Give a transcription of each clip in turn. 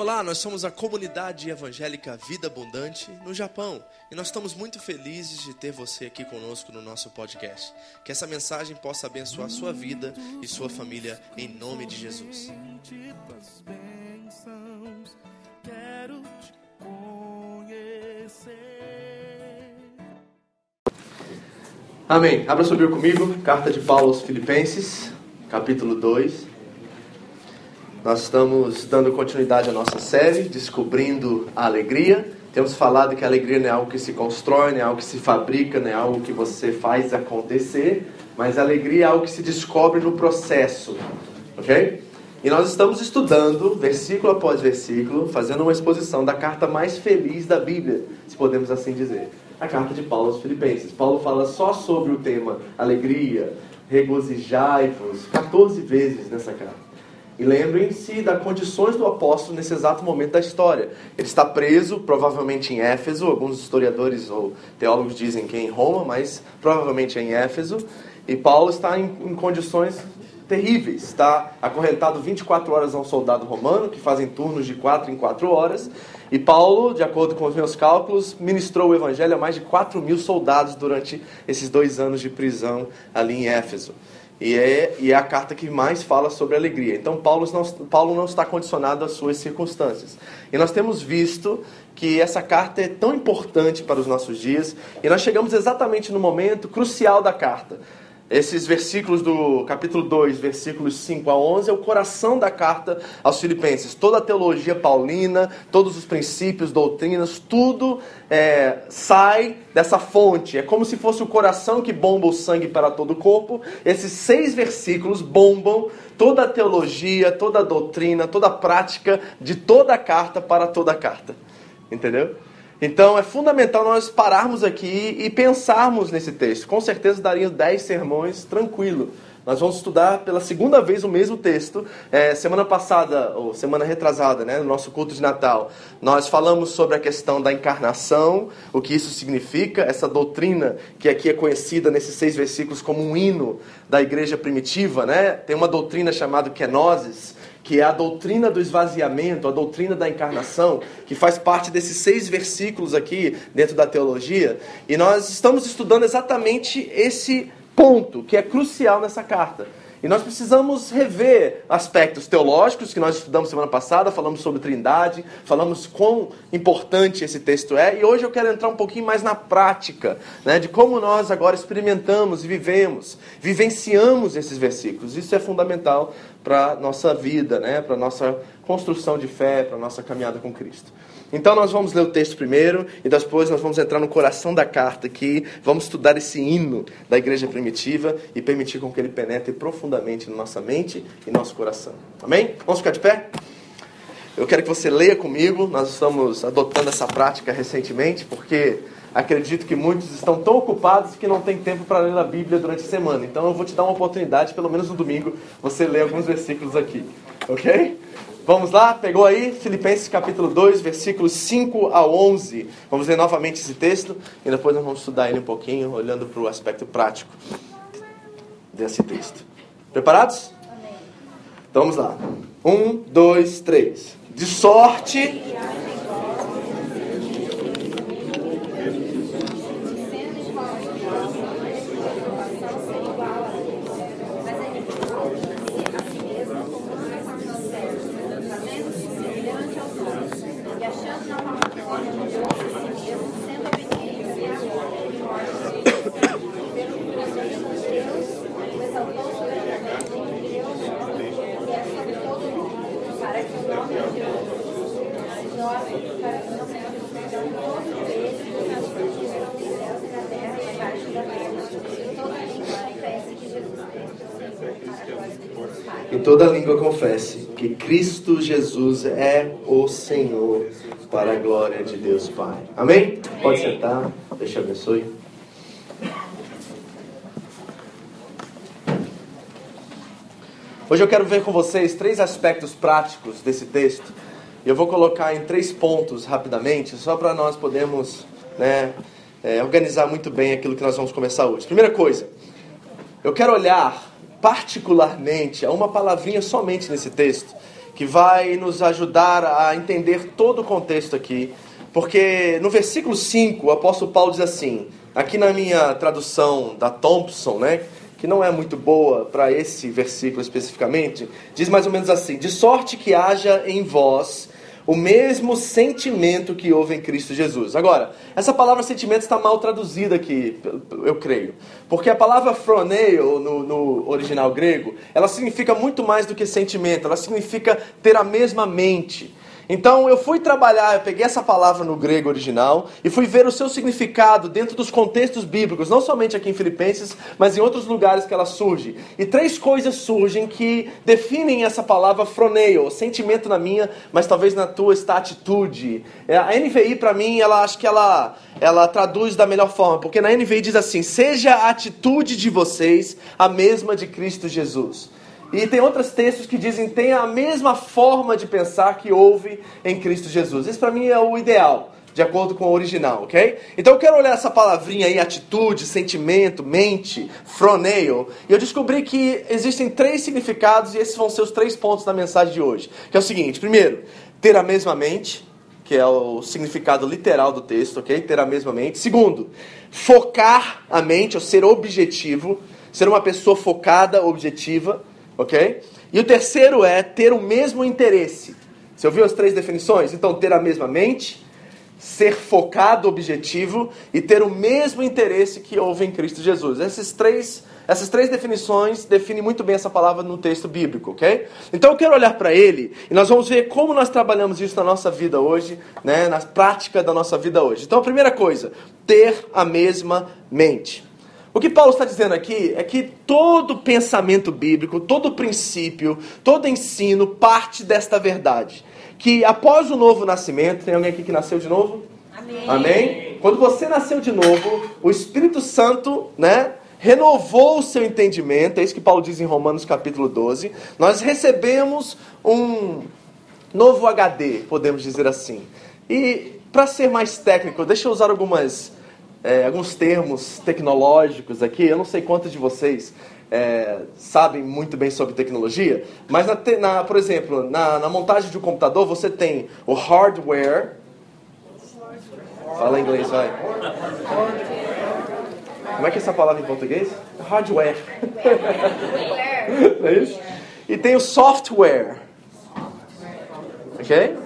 Olá, nós somos a comunidade evangélica Vida Abundante no Japão e nós estamos muito felizes de ter você aqui conosco no nosso podcast. Que essa mensagem possa abençoar sua vida e sua família em nome de Jesus. Amém. Abra sua Bíblia comigo, carta de Paulo aos Filipenses, capítulo 2. Nós estamos dando continuidade à nossa série, Descobrindo a Alegria. Temos falado que a alegria não é algo que se constrói, não é algo que se fabrica, não é algo que você faz acontecer, mas a alegria é algo que se descobre no processo, ok? E nós estamos estudando, versículo após versículo, fazendo uma exposição da carta mais feliz da Bíblia, se podemos assim dizer. A carta de Paulo aos Filipenses. Paulo fala só sobre o tema alegria, regozijai-vos, 14 vezes nessa carta. E lembrem-se das condições do apóstolo nesse exato momento da história. Ele está preso, provavelmente em Éfeso, alguns historiadores ou teólogos dizem que é em Roma, mas provavelmente é em Éfeso. E Paulo está em, em condições terríveis. Está acorrentado 24 horas a um soldado romano, que fazem turnos de 4 em 4 horas. E Paulo, de acordo com os meus cálculos, ministrou o evangelho a mais de 4 mil soldados durante esses dois anos de prisão ali em Éfeso. E é, e é a carta que mais fala sobre alegria. Então, Paulo não, Paulo não está condicionado às suas circunstâncias. E nós temos visto que essa carta é tão importante para os nossos dias. E nós chegamos exatamente no momento crucial da carta. Esses versículos do capítulo 2, versículos 5 a 11, é o coração da carta aos Filipenses. Toda a teologia paulina, todos os princípios, doutrinas, tudo é, sai dessa fonte. É como se fosse o coração que bomba o sangue para todo o corpo. Esses seis versículos bombam toda a teologia, toda a doutrina, toda a prática de toda a carta para toda a carta. Entendeu? Então é fundamental nós pararmos aqui e pensarmos nesse texto. Com certeza daria 10 sermões tranquilo. Nós vamos estudar pela segunda vez o mesmo texto. É, semana passada, ou semana retrasada, né, no nosso culto de Natal, nós falamos sobre a questão da encarnação, o que isso significa, essa doutrina que aqui é conhecida nesses seis versículos como um hino da igreja primitiva. Né? Tem uma doutrina chamada kenosis, que é a doutrina do esvaziamento, a doutrina da encarnação, que faz parte desses seis versículos aqui dentro da teologia, e nós estamos estudando exatamente esse ponto que é crucial nessa carta. E nós precisamos rever aspectos teológicos que nós estudamos semana passada, falamos sobre Trindade, falamos quão importante esse texto é, e hoje eu quero entrar um pouquinho mais na prática, né, de como nós agora experimentamos e vivemos, vivenciamos esses versículos. Isso é fundamental para nossa vida, né, para nossa construção de fé, para nossa caminhada com Cristo. Então nós vamos ler o texto primeiro e depois nós vamos entrar no coração da carta aqui, vamos estudar esse hino da igreja primitiva e permitir com que ele penetre profundamente na nossa mente e nosso coração. Amém? Vamos ficar de pé? Eu quero que você leia comigo, nós estamos adotando essa prática recentemente, porque acredito que muitos estão tão ocupados que não tem tempo para ler a Bíblia durante a semana. Então eu vou te dar uma oportunidade, pelo menos no domingo, você ler alguns versículos aqui. Ok? Vamos lá? Pegou aí? Filipenses capítulo 2, versículos 5 a 11. Vamos ler novamente esse texto e depois nós vamos estudar ele um pouquinho, olhando para o aspecto prático desse texto. Preparados? Então vamos lá. Um, dois, três. De sorte. E toda língua confesse que Cristo Jesus é o Senhor, para a glória de Deus Pai. Amém? Pode sentar, Deus te abençoe. Hoje eu quero ver com vocês três aspectos práticos desse texto. E eu vou colocar em três pontos rapidamente, só para nós podermos né, é, organizar muito bem aquilo que nós vamos começar hoje. Primeira coisa, eu quero olhar particularmente a uma palavrinha somente nesse texto que vai nos ajudar a entender todo o contexto aqui. Porque no versículo 5, o apóstolo Paulo diz assim: aqui na minha tradução da Thompson, né? Que não é muito boa para esse versículo especificamente, diz mais ou menos assim: De sorte que haja em vós o mesmo sentimento que houve em Cristo Jesus. Agora, essa palavra sentimento está mal traduzida aqui, eu creio. Porque a palavra phroneio, no, no original grego, ela significa muito mais do que sentimento, ela significa ter a mesma mente. Então eu fui trabalhar, eu peguei essa palavra no grego original e fui ver o seu significado dentro dos contextos bíblicos, não somente aqui em Filipenses, mas em outros lugares que ela surge. E três coisas surgem que definem essa palavra froneio, sentimento na minha, mas talvez na tua está atitude. É, a NVI para mim, ela acho que ela ela traduz da melhor forma, porque na NVI diz assim: "Seja a atitude de vocês a mesma de Cristo Jesus". E tem outros textos que dizem tem a mesma forma de pensar que houve em Cristo Jesus. Isso para mim é o ideal, de acordo com o original, ok? Então eu quero olhar essa palavrinha aí, atitude, sentimento, mente, froneio, e eu descobri que existem três significados e esses vão ser os três pontos da mensagem de hoje. Que é o seguinte: primeiro, ter a mesma mente, que é o significado literal do texto, ok? Ter a mesma mente. Segundo, focar a mente, ou ser objetivo, ser uma pessoa focada, objetiva ok? E o terceiro é ter o mesmo interesse. Você ouviu as três definições? Então, ter a mesma mente, ser focado, objetivo e ter o mesmo interesse que houve em Cristo Jesus. Esses três, essas três definições definem muito bem essa palavra no texto bíblico, ok? Então eu quero olhar para ele e nós vamos ver como nós trabalhamos isso na nossa vida hoje, né, na prática da nossa vida hoje. Então a primeira coisa, ter a mesma mente. O que Paulo está dizendo aqui é que todo pensamento bíblico, todo princípio, todo ensino parte desta verdade. Que após o novo nascimento, tem alguém aqui que nasceu de novo? Amém. Amém? Quando você nasceu de novo, o Espírito Santo, né? Renovou o seu entendimento, é isso que Paulo diz em Romanos capítulo 12. Nós recebemos um novo HD, podemos dizer assim. E para ser mais técnico, deixa eu usar algumas é, alguns termos tecnológicos aqui. Eu não sei quantos de vocês é, sabem muito bem sobre tecnologia, mas, na, na, por exemplo, na, na, montagem de um computador você tem o hardware. Fala em inglês, vai. Como é que é essa palavra em português? Hardware. é isso? E tem o software. Ok?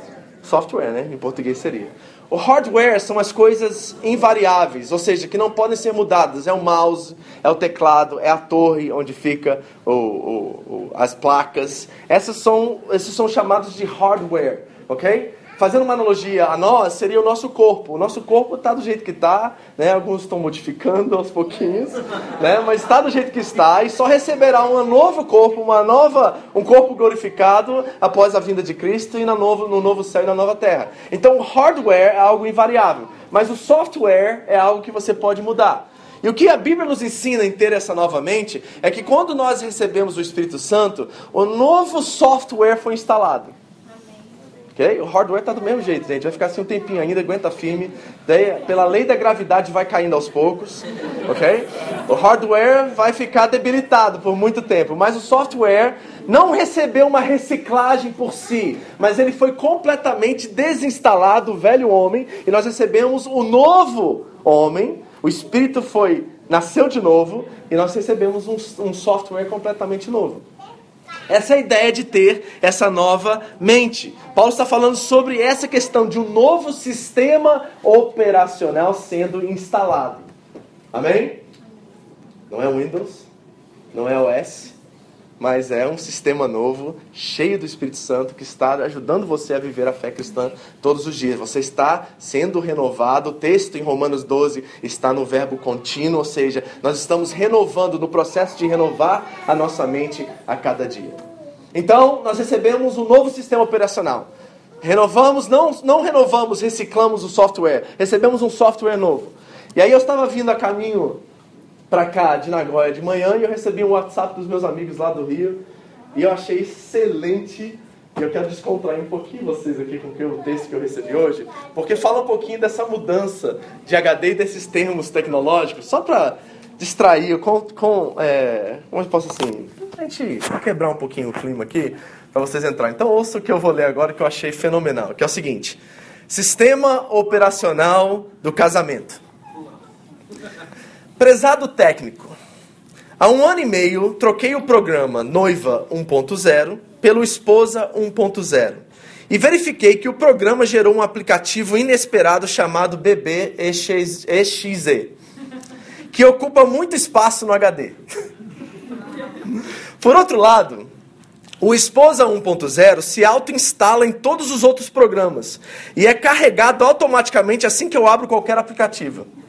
Software, né? Em português seria. O hardware são as coisas invariáveis, ou seja, que não podem ser mudadas. É o mouse, é o teclado, é a torre onde fica o, o, o, as placas. Essas são, esses são chamados de hardware, ok? Fazendo uma analogia a nós, seria o nosso corpo. O nosso corpo está do jeito que está, né? alguns estão modificando aos pouquinhos, né? mas está do jeito que está e só receberá um novo corpo, uma nova, um corpo glorificado após a vinda de Cristo e no novo, no novo céu e na nova terra. Então, o hardware é algo invariável, mas o software é algo que você pode mudar. E o que a Bíblia nos ensina em ter essa nova mente é que quando nós recebemos o Espírito Santo, o novo software foi instalado. O hardware está do mesmo jeito, gente. Vai ficar assim um tempinho ainda, aguenta firme. Daí, pela lei da gravidade, vai caindo aos poucos. Ok? O hardware vai ficar debilitado por muito tempo. Mas o software não recebeu uma reciclagem por si. Mas ele foi completamente desinstalado, o velho homem. E nós recebemos o novo homem. O espírito foi, nasceu de novo. E nós recebemos um, um software completamente novo. Essa é a ideia de ter essa nova mente. Paulo está falando sobre essa questão de um novo sistema operacional sendo instalado. Amém? Não é Windows, não é OS, mas é um sistema novo, cheio do Espírito Santo, que está ajudando você a viver a fé cristã todos os dias. Você está sendo renovado. O texto em Romanos 12 está no verbo contínuo, ou seja, nós estamos renovando, no processo de renovar a nossa mente a cada dia. Então, nós recebemos um novo sistema operacional. Renovamos, não, não renovamos, reciclamos o software. Recebemos um software novo. E aí eu estava vindo a caminho para cá de Nagoya de manhã e eu recebi um WhatsApp dos meus amigos lá do Rio e eu achei excelente. E eu quero descontrair um pouquinho vocês aqui com o texto que eu recebi hoje, porque fala um pouquinho dessa mudança de HD e desses termos tecnológicos, só para distrair com. com é, como eu posso assim? A gente quebrar um pouquinho o clima aqui para vocês entrarem. Então ouça o que eu vou ler agora que eu achei fenomenal, que é o seguinte: Sistema operacional do casamento. Prezado técnico, há um ano e meio troquei o programa Noiva 1.0 pelo Esposa 1.0 e verifiquei que o programa gerou um aplicativo inesperado chamado BB EXE, que ocupa muito espaço no HD. Por outro lado, o Esposa 1.0 se auto-instala em todos os outros programas e é carregado automaticamente assim que eu abro qualquer aplicativo.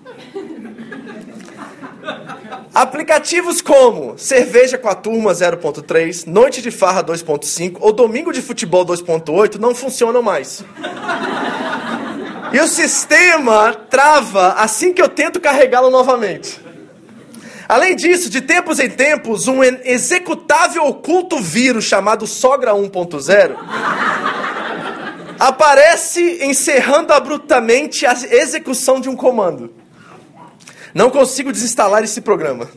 Aplicativos como Cerveja com a Turma 0.3, Noite de Farra 2.5 ou Domingo de Futebol 2.8 não funcionam mais. E o sistema trava assim que eu tento carregá-lo novamente. Além disso, de tempos em tempos, um executável oculto vírus chamado Sogra 1.0 aparece encerrando abruptamente a execução de um comando. Não consigo desinstalar esse programa.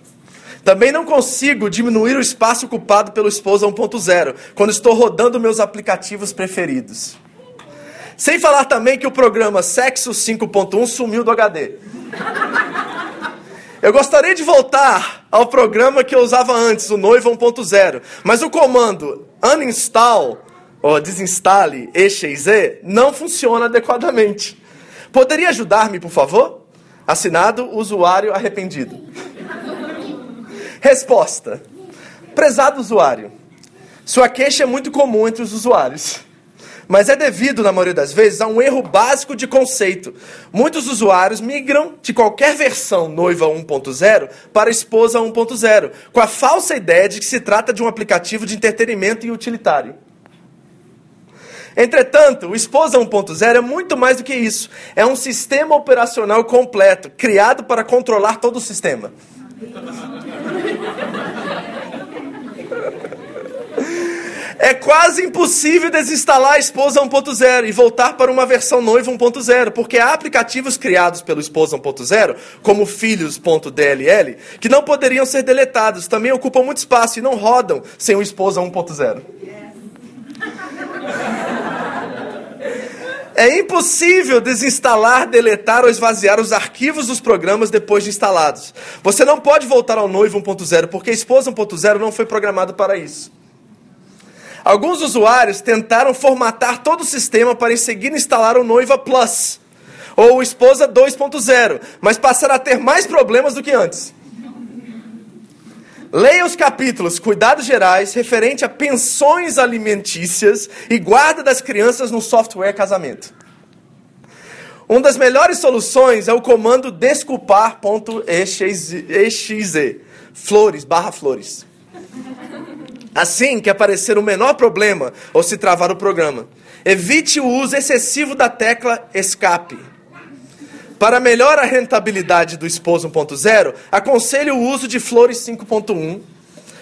Também não consigo diminuir o espaço ocupado pelo Esposa 1.0 quando estou rodando meus aplicativos preferidos. Sem falar também que o programa Sexo 5.1 sumiu do HD. Eu gostaria de voltar ao programa que eu usava antes, o Noiva 1.0, mas o comando uninstall ou desinstale exe não funciona adequadamente. Poderia ajudar-me, por favor? Assinado usuário arrependido. Resposta: Prezado usuário, sua queixa é muito comum entre os usuários mas é devido, na maioria das vezes, a um erro básico de conceito. Muitos usuários migram de qualquer versão noiva 1.0 para esposa 1.0, com a falsa ideia de que se trata de um aplicativo de entretenimento e utilitário. Entretanto, o Esposa 1.0 é muito mais do que isso. É um sistema operacional completo, criado para controlar todo o sistema. É quase impossível desinstalar a Esposa 1.0 e voltar para uma versão noiva 1.0, porque há aplicativos criados pelo Esposa 1.0, como filhos.dll, que não poderiam ser deletados, também ocupam muito espaço e não rodam sem o Esposa 1.0. É impossível desinstalar, deletar ou esvaziar os arquivos dos programas depois de instalados. Você não pode voltar ao noivo 1.0 porque a esposa 1.0 não foi programado para isso. Alguns usuários tentaram formatar todo o sistema para em seguida instalar o Noiva Plus ou o Esposa 2.0, mas passaram a ter mais problemas do que antes. Leia os capítulos Cuidados Gerais, referente a pensões alimentícias e guarda das crianças no software casamento. Uma das melhores soluções é o comando desculpar.exe, flores, barra flores. Assim que aparecer o menor problema ou se travar o programa, evite o uso excessivo da tecla escape. Para melhor a rentabilidade do Esposo 1.0, aconselho o uso de Flores 5.1,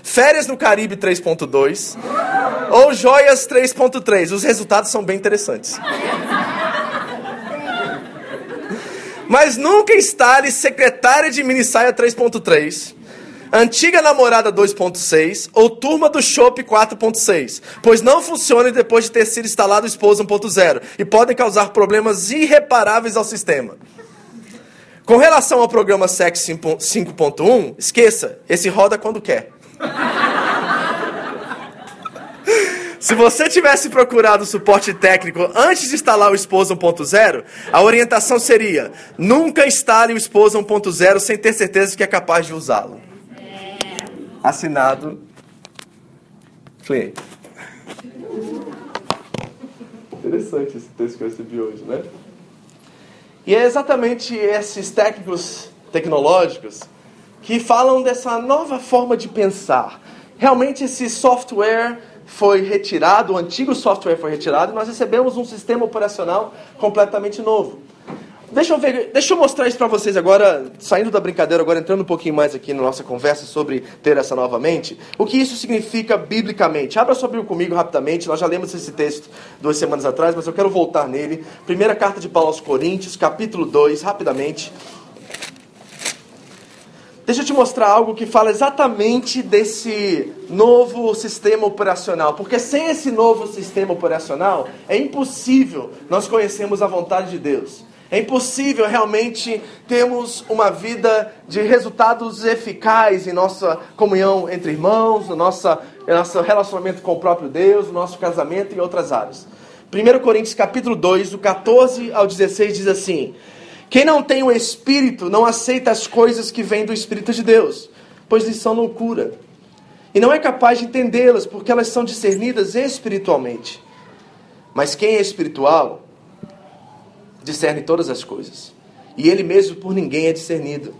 Férias no Caribe 3.2 ou Joias 3.3. Os resultados são bem interessantes. Mas nunca instale Secretária de Minissaia 3.3 Antiga Namorada 2.6 ou Turma do Shop 4.6, pois não funcionam depois de ter sido instalado o Esposa 1.0 e podem causar problemas irreparáveis ao sistema. Com relação ao programa Sex 5.1, esqueça, esse roda quando quer. Se você tivesse procurado suporte técnico antes de instalar o Esposa 1.0, a orientação seria: nunca instale o Esposa 1.0 sem ter certeza que é capaz de usá-lo. Assinado cliente. Interessante esse texto que eu recebi hoje, né? E é exatamente esses técnicos tecnológicos que falam dessa nova forma de pensar. Realmente esse software foi retirado, o antigo software foi retirado e nós recebemos um sistema operacional completamente novo. Deixa eu, ver, deixa eu mostrar isso para vocês agora, saindo da brincadeira, agora entrando um pouquinho mais aqui na nossa conversa sobre ter essa novamente. O que isso significa biblicamente? Abra sua Bíblia comigo rapidamente, nós já lemos esse texto duas semanas atrás, mas eu quero voltar nele. Primeira carta de Paulo aos Coríntios, capítulo 2, rapidamente. Deixa eu te mostrar algo que fala exatamente desse novo sistema operacional. Porque sem esse novo sistema operacional, é impossível nós conhecermos a vontade de Deus. É impossível realmente termos uma vida de resultados eficazes em nossa comunhão entre irmãos, no nosso, nosso relacionamento com o próprio Deus, no nosso casamento e outras áreas. 1 Coríntios capítulo 2, do 14 ao 16 diz assim: quem não tem o Espírito não aceita as coisas que vêm do Espírito de Deus, pois lhes são loucura. E não é capaz de entendê-las, porque elas são discernidas espiritualmente. Mas quem é espiritual, discerne todas as coisas. E ele mesmo por ninguém é discernido.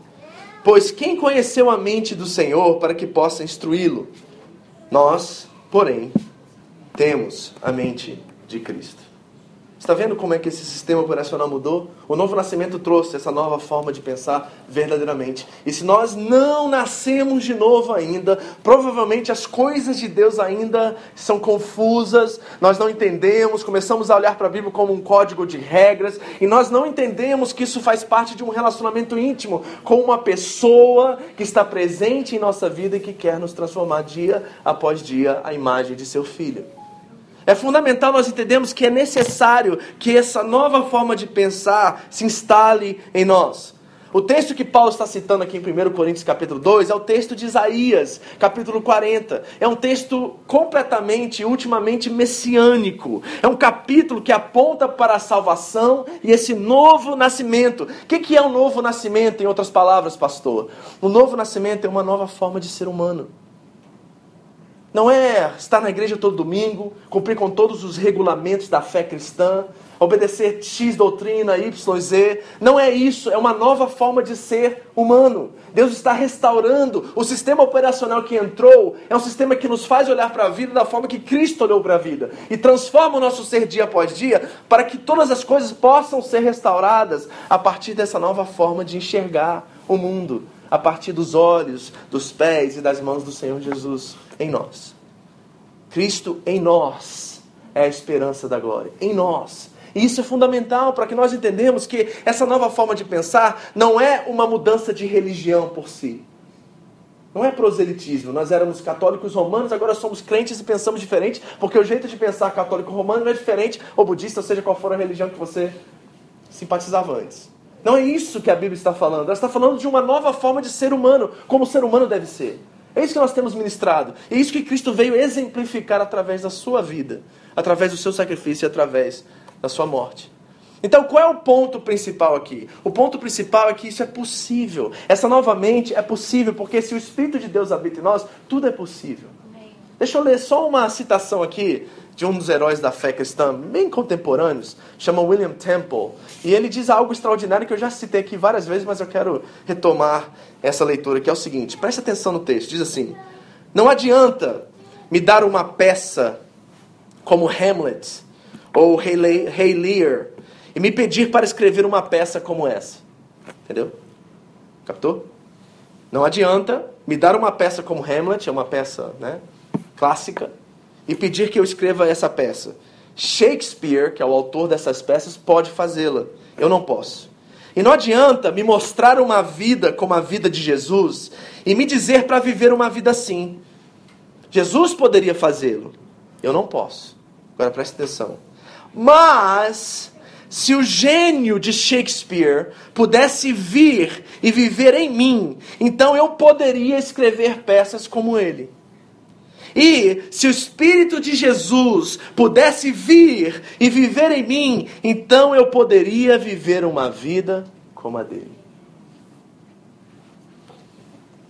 Pois quem conheceu a mente do Senhor para que possa instruí-lo? Nós, porém, temos a mente de Cristo. Está vendo como é que esse sistema operacional mudou? O novo nascimento trouxe essa nova forma de pensar verdadeiramente. E se nós não nascemos de novo ainda, provavelmente as coisas de Deus ainda são confusas, nós não entendemos, começamos a olhar para a Bíblia como um código de regras, e nós não entendemos que isso faz parte de um relacionamento íntimo com uma pessoa que está presente em nossa vida e que quer nos transformar dia após dia à imagem de seu filho. É fundamental nós entendermos que é necessário que essa nova forma de pensar se instale em nós. O texto que Paulo está citando aqui em 1 Coríntios capítulo 2 é o texto de Isaías, capítulo 40. É um texto completamente, ultimamente messiânico. É um capítulo que aponta para a salvação e esse novo nascimento. O que é o um novo nascimento, em outras palavras, pastor? O novo nascimento é uma nova forma de ser humano. Não é estar na igreja todo domingo, cumprir com todos os regulamentos da fé cristã, obedecer X doutrina, Y, Z. Não é isso, é uma nova forma de ser humano. Deus está restaurando o sistema operacional que entrou, é um sistema que nos faz olhar para a vida da forma que Cristo olhou para a vida e transforma o nosso ser dia após dia para que todas as coisas possam ser restauradas a partir dessa nova forma de enxergar o mundo, a partir dos olhos, dos pés e das mãos do Senhor Jesus em nós. Cristo em nós é a esperança da glória. Em nós. E isso é fundamental para que nós entendamos que essa nova forma de pensar não é uma mudança de religião por si. Não é proselitismo. Nós éramos católicos romanos, agora somos crentes e pensamos diferente, porque o jeito de pensar católico romano é diferente, ou budista, ou seja qual for a religião que você simpatizava antes. Não é isso que a Bíblia está falando. Ela está falando de uma nova forma de ser humano, como o ser humano deve ser. É isso que nós temos ministrado. É isso que Cristo veio exemplificar através da sua vida, através do seu sacrifício e através da sua morte. Então, qual é o ponto principal aqui? O ponto principal é que isso é possível. Essa novamente é possível, porque se o Espírito de Deus habita em nós, tudo é possível. Deixa eu ler só uma citação aqui de um dos heróis da fé cristã, bem contemporâneos, chama William Temple. E ele diz algo extraordinário que eu já citei aqui várias vezes, mas eu quero retomar essa leitura, que é o seguinte: preste atenção no texto. Diz assim: Não adianta me dar uma peça como Hamlet ou Rei Lear e me pedir para escrever uma peça como essa. Entendeu? Captou? Não adianta me dar uma peça como Hamlet, é uma peça né, clássica, e pedir que eu escreva essa peça. Shakespeare, que é o autor dessas peças, pode fazê-la. Eu não posso. E não adianta me mostrar uma vida como a vida de Jesus e me dizer para viver uma vida assim. Jesus poderia fazê-lo. Eu não posso. Agora preste atenção. Mas, se o gênio de Shakespeare pudesse vir e viver em mim, então eu poderia escrever peças como ele. E se o Espírito de Jesus pudesse vir e viver em mim, então eu poderia viver uma vida como a dele.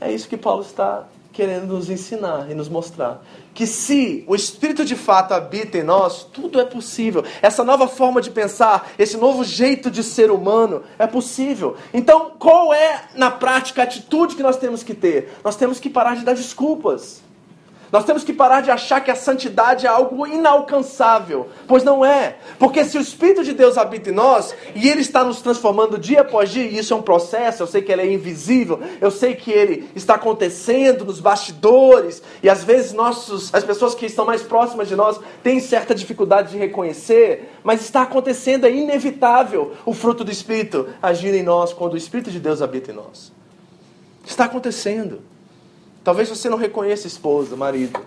É isso que Paulo está querendo nos ensinar e nos mostrar. Que se o Espírito de fato habita em nós, tudo é possível. Essa nova forma de pensar, esse novo jeito de ser humano é possível. Então, qual é, na prática, a atitude que nós temos que ter? Nós temos que parar de dar desculpas. Nós temos que parar de achar que a santidade é algo inalcançável, pois não é. Porque se o Espírito de Deus habita em nós e ele está nos transformando dia após dia, e isso é um processo, eu sei que ele é invisível, eu sei que ele está acontecendo nos bastidores, e às vezes nossos, as pessoas que estão mais próximas de nós têm certa dificuldade de reconhecer, mas está acontecendo, é inevitável o fruto do Espírito agir em nós quando o Espírito de Deus habita em nós. Está acontecendo. Talvez você não reconheça esposa, marido,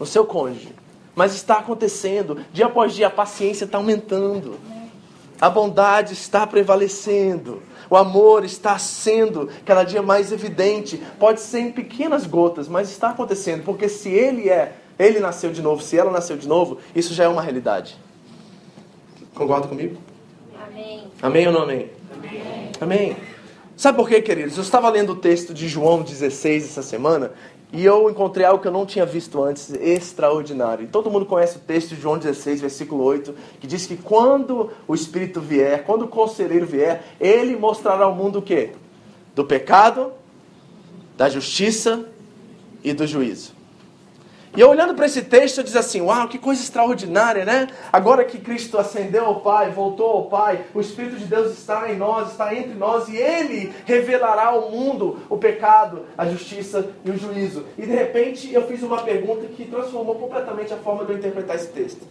o seu cônjuge, mas está acontecendo. Dia após dia a paciência está aumentando. A bondade está prevalecendo. O amor está sendo cada dia mais evidente. Pode ser em pequenas gotas, mas está acontecendo. Porque se ele é, ele nasceu de novo, se ela nasceu de novo, isso já é uma realidade. Concorda comigo? Amém. Amém ou não amém? Amém. Amém. Sabe por quê, queridos? Eu estava lendo o texto de João 16 essa semana e eu encontrei algo que eu não tinha visto antes, extraordinário. Todo mundo conhece o texto de João 16, versículo 8, que diz que quando o Espírito vier, quando o conselheiro vier, ele mostrará ao mundo o quê? Do pecado, da justiça e do juízo. E eu olhando para esse texto, eu diz assim: Uau, que coisa extraordinária, né? Agora que Cristo ascendeu ao Pai, voltou ao Pai, o Espírito de Deus está em nós, está entre nós, e Ele revelará ao mundo o pecado, a justiça e o juízo. E de repente eu fiz uma pergunta que transformou completamente a forma de eu interpretar esse texto.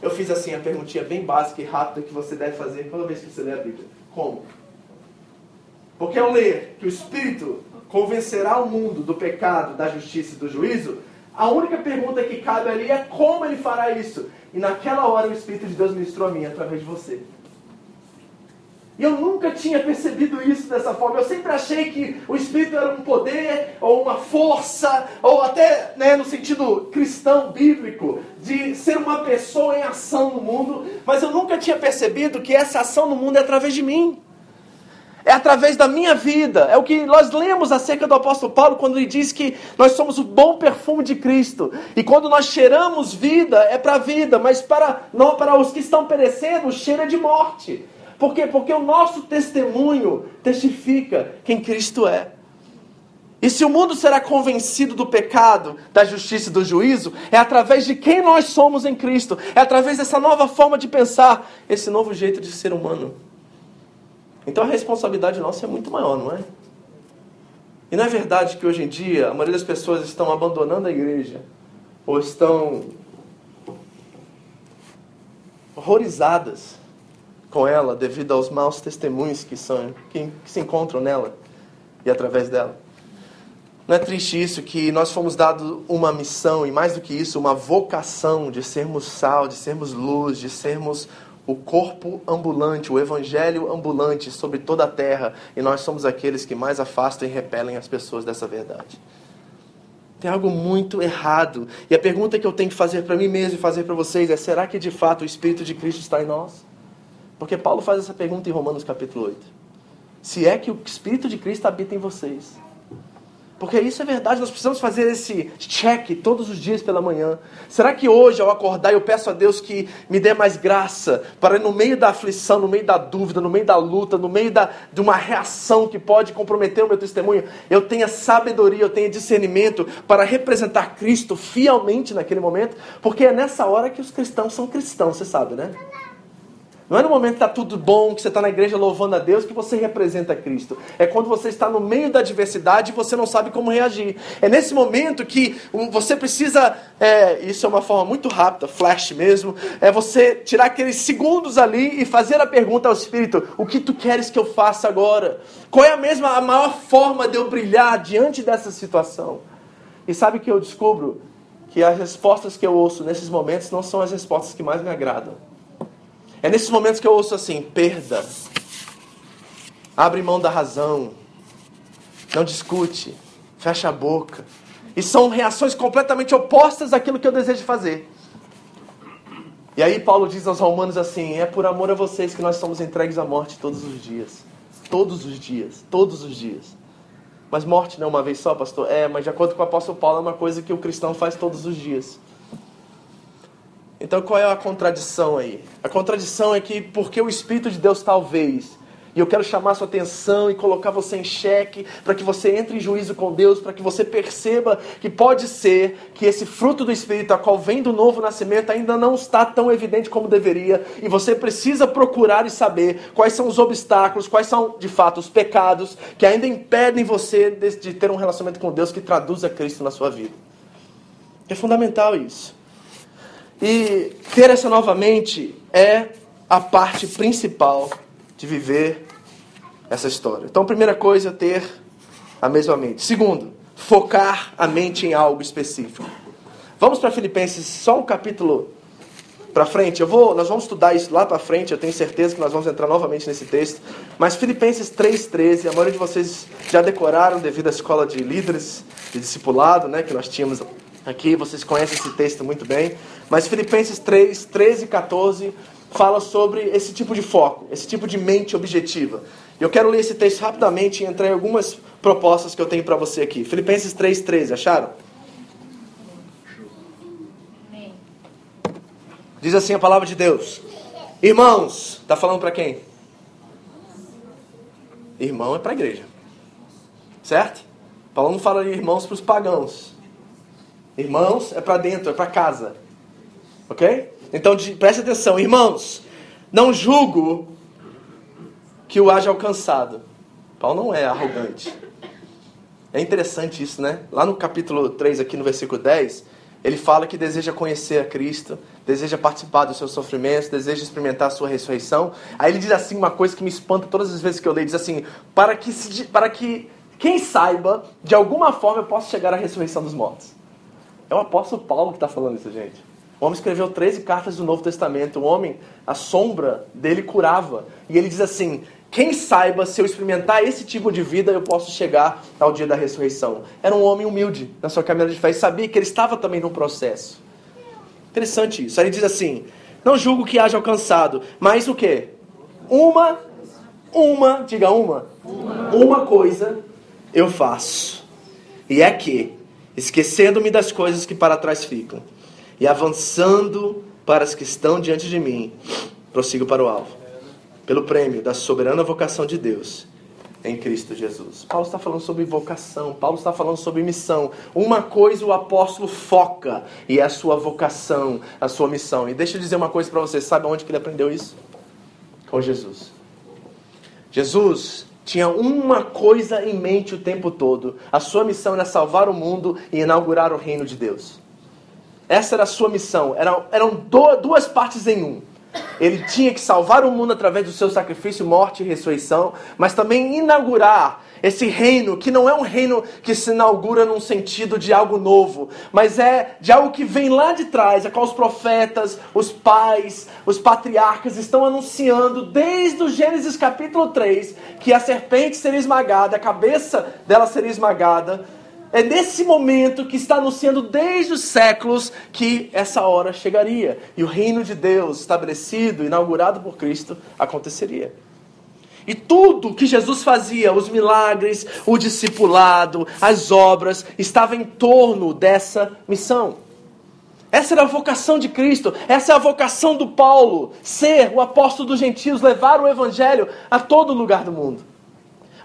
Eu fiz assim, a perguntinha bem básica e rápida que você deve fazer toda vez que você lê a Bíblia: Como? Porque ao ler que o Espírito convencerá o mundo do pecado, da justiça e do juízo, a única pergunta que cabe ali é como ele fará isso. E naquela hora o Espírito de Deus ministrou a mim através de você. E eu nunca tinha percebido isso dessa forma. Eu sempre achei que o Espírito era um poder, ou uma força, ou até né, no sentido cristão, bíblico, de ser uma pessoa em ação no mundo. Mas eu nunca tinha percebido que essa ação no mundo é através de mim é através da minha vida. É o que nós lemos acerca do apóstolo Paulo quando ele diz que nós somos o bom perfume de Cristo. E quando nós cheiramos vida, é para a vida, mas para não para os que estão perecendo, cheira de morte. Por quê? Porque o nosso testemunho testifica quem Cristo é. E se o mundo será convencido do pecado, da justiça e do juízo, é através de quem nós somos em Cristo, é através dessa nova forma de pensar, esse novo jeito de ser humano. Então a responsabilidade nossa é muito maior, não é? E não é verdade que hoje em dia a maioria das pessoas estão abandonando a igreja ou estão horrorizadas com ela devido aos maus testemunhos que, são, que, que se encontram nela e através dela. Não é triste isso que nós fomos dados uma missão e mais do que isso, uma vocação de sermos sal, de sermos luz, de sermos o corpo ambulante, o evangelho ambulante sobre toda a terra, e nós somos aqueles que mais afastam e repelem as pessoas dessa verdade. Tem algo muito errado. E a pergunta que eu tenho que fazer para mim mesmo e fazer para vocês é: será que de fato o Espírito de Cristo está em nós? Porque Paulo faz essa pergunta em Romanos capítulo 8. Se é que o Espírito de Cristo habita em vocês. Porque isso é verdade, nós precisamos fazer esse check todos os dias pela manhã. Será que hoje, ao acordar, eu peço a Deus que me dê mais graça para, no meio da aflição, no meio da dúvida, no meio da luta, no meio da, de uma reação que pode comprometer o meu testemunho, eu tenha sabedoria, eu tenha discernimento para representar Cristo fielmente naquele momento? Porque é nessa hora que os cristãos são cristãos, você sabe, né? Não é no momento que está tudo bom, que você está na igreja louvando a Deus, que você representa Cristo. É quando você está no meio da adversidade e você não sabe como reagir. É nesse momento que você precisa. É, isso é uma forma muito rápida, flash mesmo. É você tirar aqueles segundos ali e fazer a pergunta ao Espírito: O que tu queres que eu faça agora? Qual é a mesma, a maior forma de eu brilhar diante dessa situação? E sabe que eu descubro que as respostas que eu ouço nesses momentos não são as respostas que mais me agradam. É nesses momentos que eu ouço assim: perda, abre mão da razão, não discute, fecha a boca. E são reações completamente opostas àquilo que eu desejo fazer. E aí Paulo diz aos romanos assim: é por amor a vocês que nós somos entregues à morte todos os dias. Todos os dias, todos os dias. Mas morte não é uma vez só, pastor? É, mas de acordo com o apóstolo Paulo, é uma coisa que o cristão faz todos os dias. Então qual é a contradição aí? A contradição é que porque o Espírito de Deus talvez, e eu quero chamar sua atenção e colocar você em xeque, para que você entre em juízo com Deus, para que você perceba que pode ser que esse fruto do Espírito, a qual vem do novo nascimento, ainda não está tão evidente como deveria, e você precisa procurar e saber quais são os obstáculos, quais são de fato os pecados que ainda impedem você de ter um relacionamento com Deus que traduza Cristo na sua vida. É fundamental isso. E ter essa novamente é a parte principal de viver essa história. Então, primeira coisa ter a mesma mente. Segundo, focar a mente em algo específico. Vamos para Filipenses, só um capítulo para frente. Eu vou, nós vamos estudar isso lá para frente. Eu tenho certeza que nós vamos entrar novamente nesse texto. Mas Filipenses 3:13, a maioria de vocês já decoraram devido à escola de líderes de discipulado, né, que nós tínhamos aqui. Vocês conhecem esse texto muito bem. Mas Filipenses 3, 13 e 14 fala sobre esse tipo de foco, esse tipo de mente objetiva. Eu quero ler esse texto rapidamente e entrar em algumas propostas que eu tenho para você aqui. Filipenses 3:13, acharam? Diz assim a palavra de Deus: Irmãos, está falando para quem? Irmão é para a igreja, certo? Paulo não fala de irmãos para os pagãos. Irmãos é para dentro, é para casa, ok? Então preste atenção, irmãos. Não julgo que o haja alcançado. Paulo não é arrogante. É interessante isso, né? Lá no capítulo 3, aqui no versículo 10, ele fala que deseja conhecer a Cristo, deseja participar dos seus sofrimentos, deseja experimentar a sua ressurreição. Aí ele diz assim uma coisa que me espanta todas as vezes que eu leio, diz assim, para que, se, para que quem saiba, de alguma forma eu possa chegar à ressurreição dos mortos. É o apóstolo Paulo que está falando isso, gente. O homem escreveu 13 cartas do Novo Testamento. O homem, a sombra dele curava. E ele diz assim: quem saiba, se eu experimentar esse tipo de vida, eu posso chegar ao dia da ressurreição. Era um homem humilde na sua caminhada de fé e sabia que ele estava também no processo. Interessante isso. Aí ele diz assim: Não julgo que haja alcançado, mas o que? Uma, uma, diga uma, uma, uma coisa eu faço. E é que, esquecendo-me das coisas que para trás ficam, e avançando para as que estão diante de mim, prossigo para o alvo pelo prêmio da soberana vocação de Deus em Cristo Jesus. Paulo está falando sobre vocação, Paulo está falando sobre missão. Uma coisa o apóstolo foca e é a sua vocação, a sua missão. E deixa eu dizer uma coisa para você, sabe onde que ele aprendeu isso? Com Jesus. Jesus tinha uma coisa em mente o tempo todo. A sua missão era salvar o mundo e inaugurar o reino de Deus. Essa era a sua missão. Eram, duas partes em um. Ele tinha que salvar o mundo através do seu sacrifício, morte e ressurreição, mas também inaugurar esse reino, que não é um reino que se inaugura num sentido de algo novo, mas é de algo que vem lá de trás, a qual os profetas, os pais, os patriarcas estão anunciando desde o Gênesis capítulo 3 que a serpente seria esmagada, a cabeça dela seria esmagada, é nesse momento que está anunciando desde os séculos que essa hora chegaria e o reino de Deus estabelecido, inaugurado por Cristo, aconteceria. E tudo que Jesus fazia, os milagres, o discipulado, as obras, estava em torno dessa missão. Essa era a vocação de Cristo, essa é a vocação do Paulo, ser o apóstolo dos gentios, levar o evangelho a todo lugar do mundo.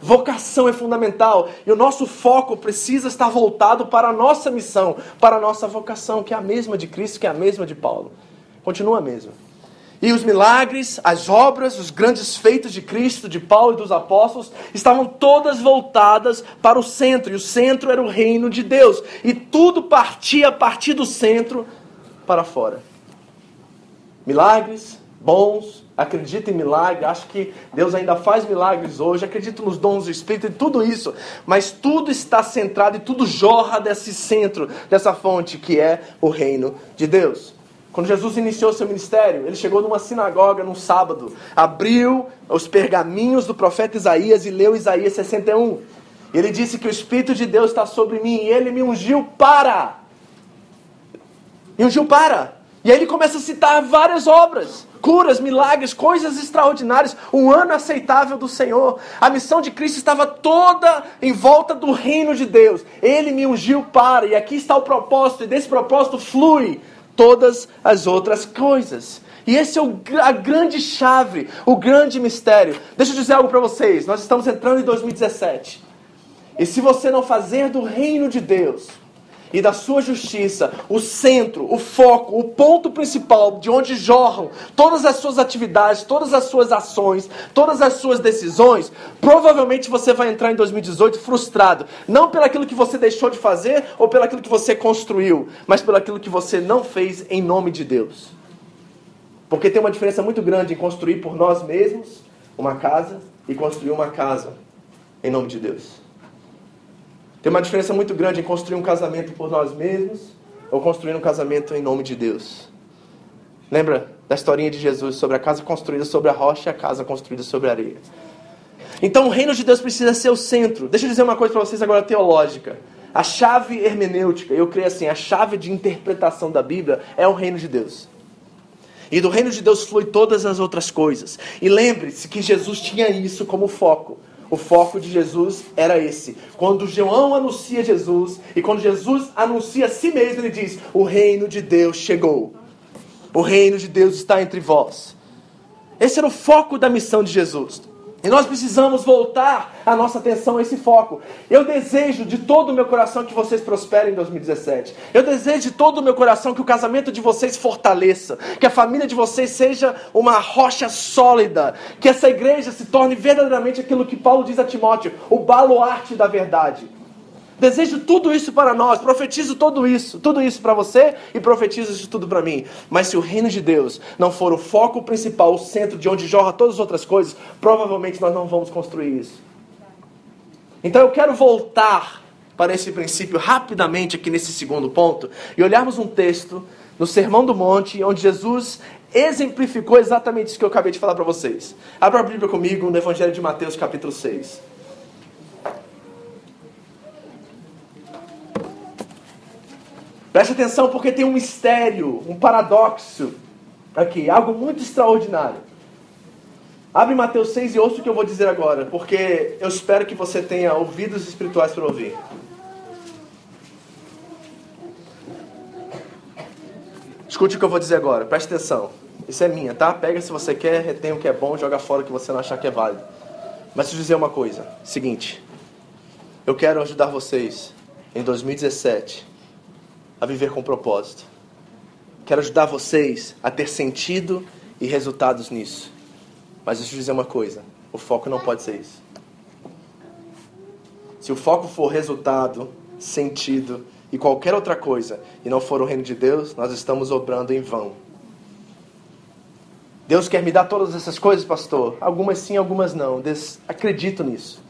Vocação é fundamental e o nosso foco precisa estar voltado para a nossa missão, para a nossa vocação, que é a mesma de Cristo, que é a mesma de Paulo. Continua a mesma. E os milagres, as obras, os grandes feitos de Cristo, de Paulo e dos apóstolos estavam todas voltadas para o centro, e o centro era o reino de Deus, e tudo partia a partir do centro para fora. Milagres, bons, acredito em milagre, acho que Deus ainda faz milagres hoje, acredito nos dons do Espírito e tudo isso, mas tudo está centrado e tudo jorra desse centro, dessa fonte que é o reino de Deus. Quando Jesus iniciou seu ministério, ele chegou numa sinagoga num sábado, abriu os pergaminhos do profeta Isaías e leu Isaías 61. E ele disse que o Espírito de Deus está sobre mim e ele me ungiu para. Me ungiu para. E aí ele começa a citar várias obras curas, milagres, coisas extraordinárias, um ano aceitável do Senhor. A missão de Cristo estava toda em volta do reino de Deus. Ele me ungiu para, e aqui está o propósito, e desse propósito flui todas as outras coisas. E esse é o, a grande chave, o grande mistério. Deixa eu dizer algo para vocês. Nós estamos entrando em 2017. E se você não fazer do reino de Deus e da sua justiça, o centro, o foco, o ponto principal de onde jorram todas as suas atividades, todas as suas ações, todas as suas decisões, provavelmente você vai entrar em 2018 frustrado, não pelaquilo que você deixou de fazer ou pelaquilo que você construiu, mas pelaquilo que você não fez em nome de Deus. Porque tem uma diferença muito grande em construir por nós mesmos uma casa e construir uma casa em nome de Deus. Tem uma diferença muito grande em construir um casamento por nós mesmos ou construir um casamento em nome de Deus. Lembra da historinha de Jesus sobre a casa construída sobre a rocha e a casa construída sobre a areia? Então o reino de Deus precisa ser o centro. Deixa eu dizer uma coisa para vocês agora teológica. A chave hermenêutica, eu creio assim, a chave de interpretação da Bíblia é o reino de Deus. E do reino de Deus flui todas as outras coisas. E lembre-se que Jesus tinha isso como foco. O foco de Jesus era esse. Quando João anuncia Jesus e quando Jesus anuncia a si mesmo, ele diz: O reino de Deus chegou. O reino de Deus está entre vós. Esse era o foco da missão de Jesus. E nós precisamos voltar a nossa atenção a esse foco. Eu desejo de todo o meu coração que vocês prosperem em 2017. Eu desejo de todo o meu coração que o casamento de vocês fortaleça, que a família de vocês seja uma rocha sólida, que essa igreja se torne verdadeiramente aquilo que Paulo diz a Timóteo, o baluarte da verdade. Desejo tudo isso para nós, profetizo tudo isso, tudo isso para você e profetizo isso tudo para mim. Mas se o reino de Deus não for o foco principal, o centro de onde jorra todas as outras coisas, provavelmente nós não vamos construir isso. Então eu quero voltar para esse princípio rapidamente aqui nesse segundo ponto e olharmos um texto no Sermão do Monte, onde Jesus exemplificou exatamente isso que eu acabei de falar para vocês. Abra a Bíblia comigo no Evangelho de Mateus, capítulo 6. Preste atenção porque tem um mistério, um paradoxo aqui, algo muito extraordinário. Abre Mateus 6 e ouça o que eu vou dizer agora, porque eu espero que você tenha ouvidos espirituais para ouvir. Escute o que eu vou dizer agora, preste atenção. Isso é minha, tá? Pega se você quer, retém o que é bom, joga fora o que você não achar que é válido. Mas eu dizer uma coisa: seguinte, eu quero ajudar vocês em 2017 a viver com propósito. Quero ajudar vocês a ter sentido e resultados nisso. Mas deixa eu dizer uma coisa: o foco não pode ser isso. Se o foco for resultado, sentido e qualquer outra coisa, e não for o reino de Deus, nós estamos obrando em vão. Deus quer me dar todas essas coisas, pastor? Algumas sim, algumas não. Acredito nisso.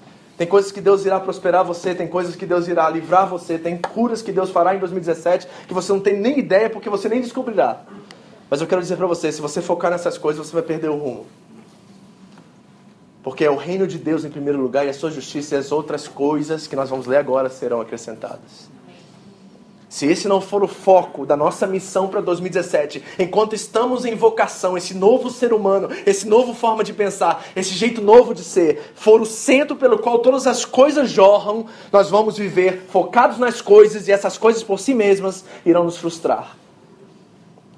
Tem coisas que Deus irá prosperar você, tem coisas que Deus irá livrar você, tem curas que Deus fará em 2017 que você não tem nem ideia porque você nem descobrirá. Mas eu quero dizer para você, se você focar nessas coisas, você vai perder o rumo. Porque é o reino de Deus em primeiro lugar e a sua justiça e as outras coisas que nós vamos ler agora serão acrescentadas. Se esse não for o foco da nossa missão para 2017, enquanto estamos em vocação, esse novo ser humano, esse novo forma de pensar, esse jeito novo de ser, for o centro pelo qual todas as coisas jorram, nós vamos viver focados nas coisas e essas coisas por si mesmas irão nos frustrar.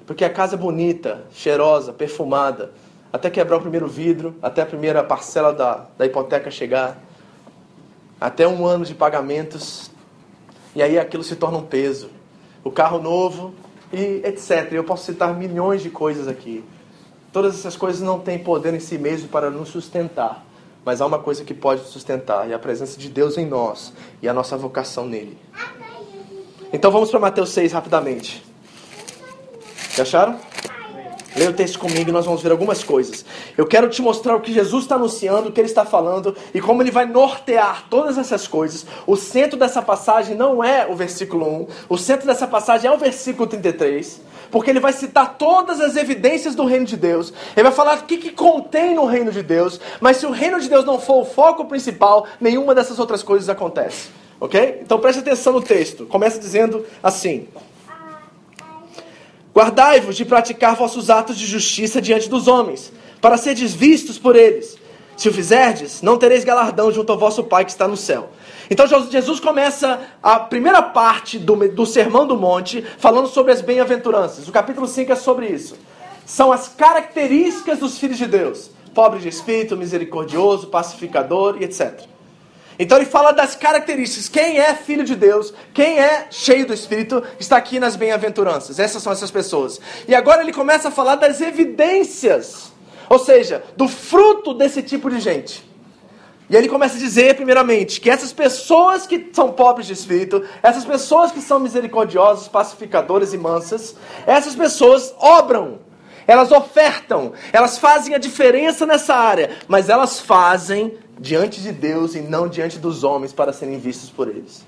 Porque a casa é bonita, cheirosa, perfumada, até quebrar o primeiro vidro, até a primeira parcela da, da hipoteca chegar, até um ano de pagamentos, e aí aquilo se torna um peso. O carro novo e etc. Eu posso citar milhões de coisas aqui. Todas essas coisas não têm poder em si mesmo para nos sustentar. Mas há uma coisa que pode sustentar, e é a presença de Deus em nós e a nossa vocação nele. Então vamos para Mateus 6 rapidamente. Já acharam? Leia o texto comigo e nós vamos ver algumas coisas. Eu quero te mostrar o que Jesus está anunciando, o que ele está falando e como ele vai nortear todas essas coisas. O centro dessa passagem não é o versículo 1, o centro dessa passagem é o versículo 33, porque ele vai citar todas as evidências do reino de Deus. Ele vai falar o que, que contém no reino de Deus, mas se o reino de Deus não for o foco principal, nenhuma dessas outras coisas acontece. Ok? Então preste atenção no texto. Começa dizendo assim. Guardai-vos de praticar vossos atos de justiça diante dos homens, para serdes vistos por eles. Se o fizerdes, não tereis galardão junto ao vosso Pai que está no céu. Então Jesus começa a primeira parte do, do Sermão do Monte falando sobre as bem-aventuranças. O capítulo 5 é sobre isso. São as características dos filhos de Deus: pobre de espírito, misericordioso, pacificador e etc. Então ele fala das características. Quem é filho de Deus, quem é cheio do Espírito, está aqui nas bem-aventuranças. Essas são essas pessoas. E agora ele começa a falar das evidências, ou seja, do fruto desse tipo de gente. E ele começa a dizer, primeiramente, que essas pessoas que são pobres de espírito, essas pessoas que são misericordiosas, pacificadoras e mansas, essas pessoas obram, elas ofertam, elas fazem a diferença nessa área, mas elas fazem diante de Deus e não diante dos homens para serem vistos por eles.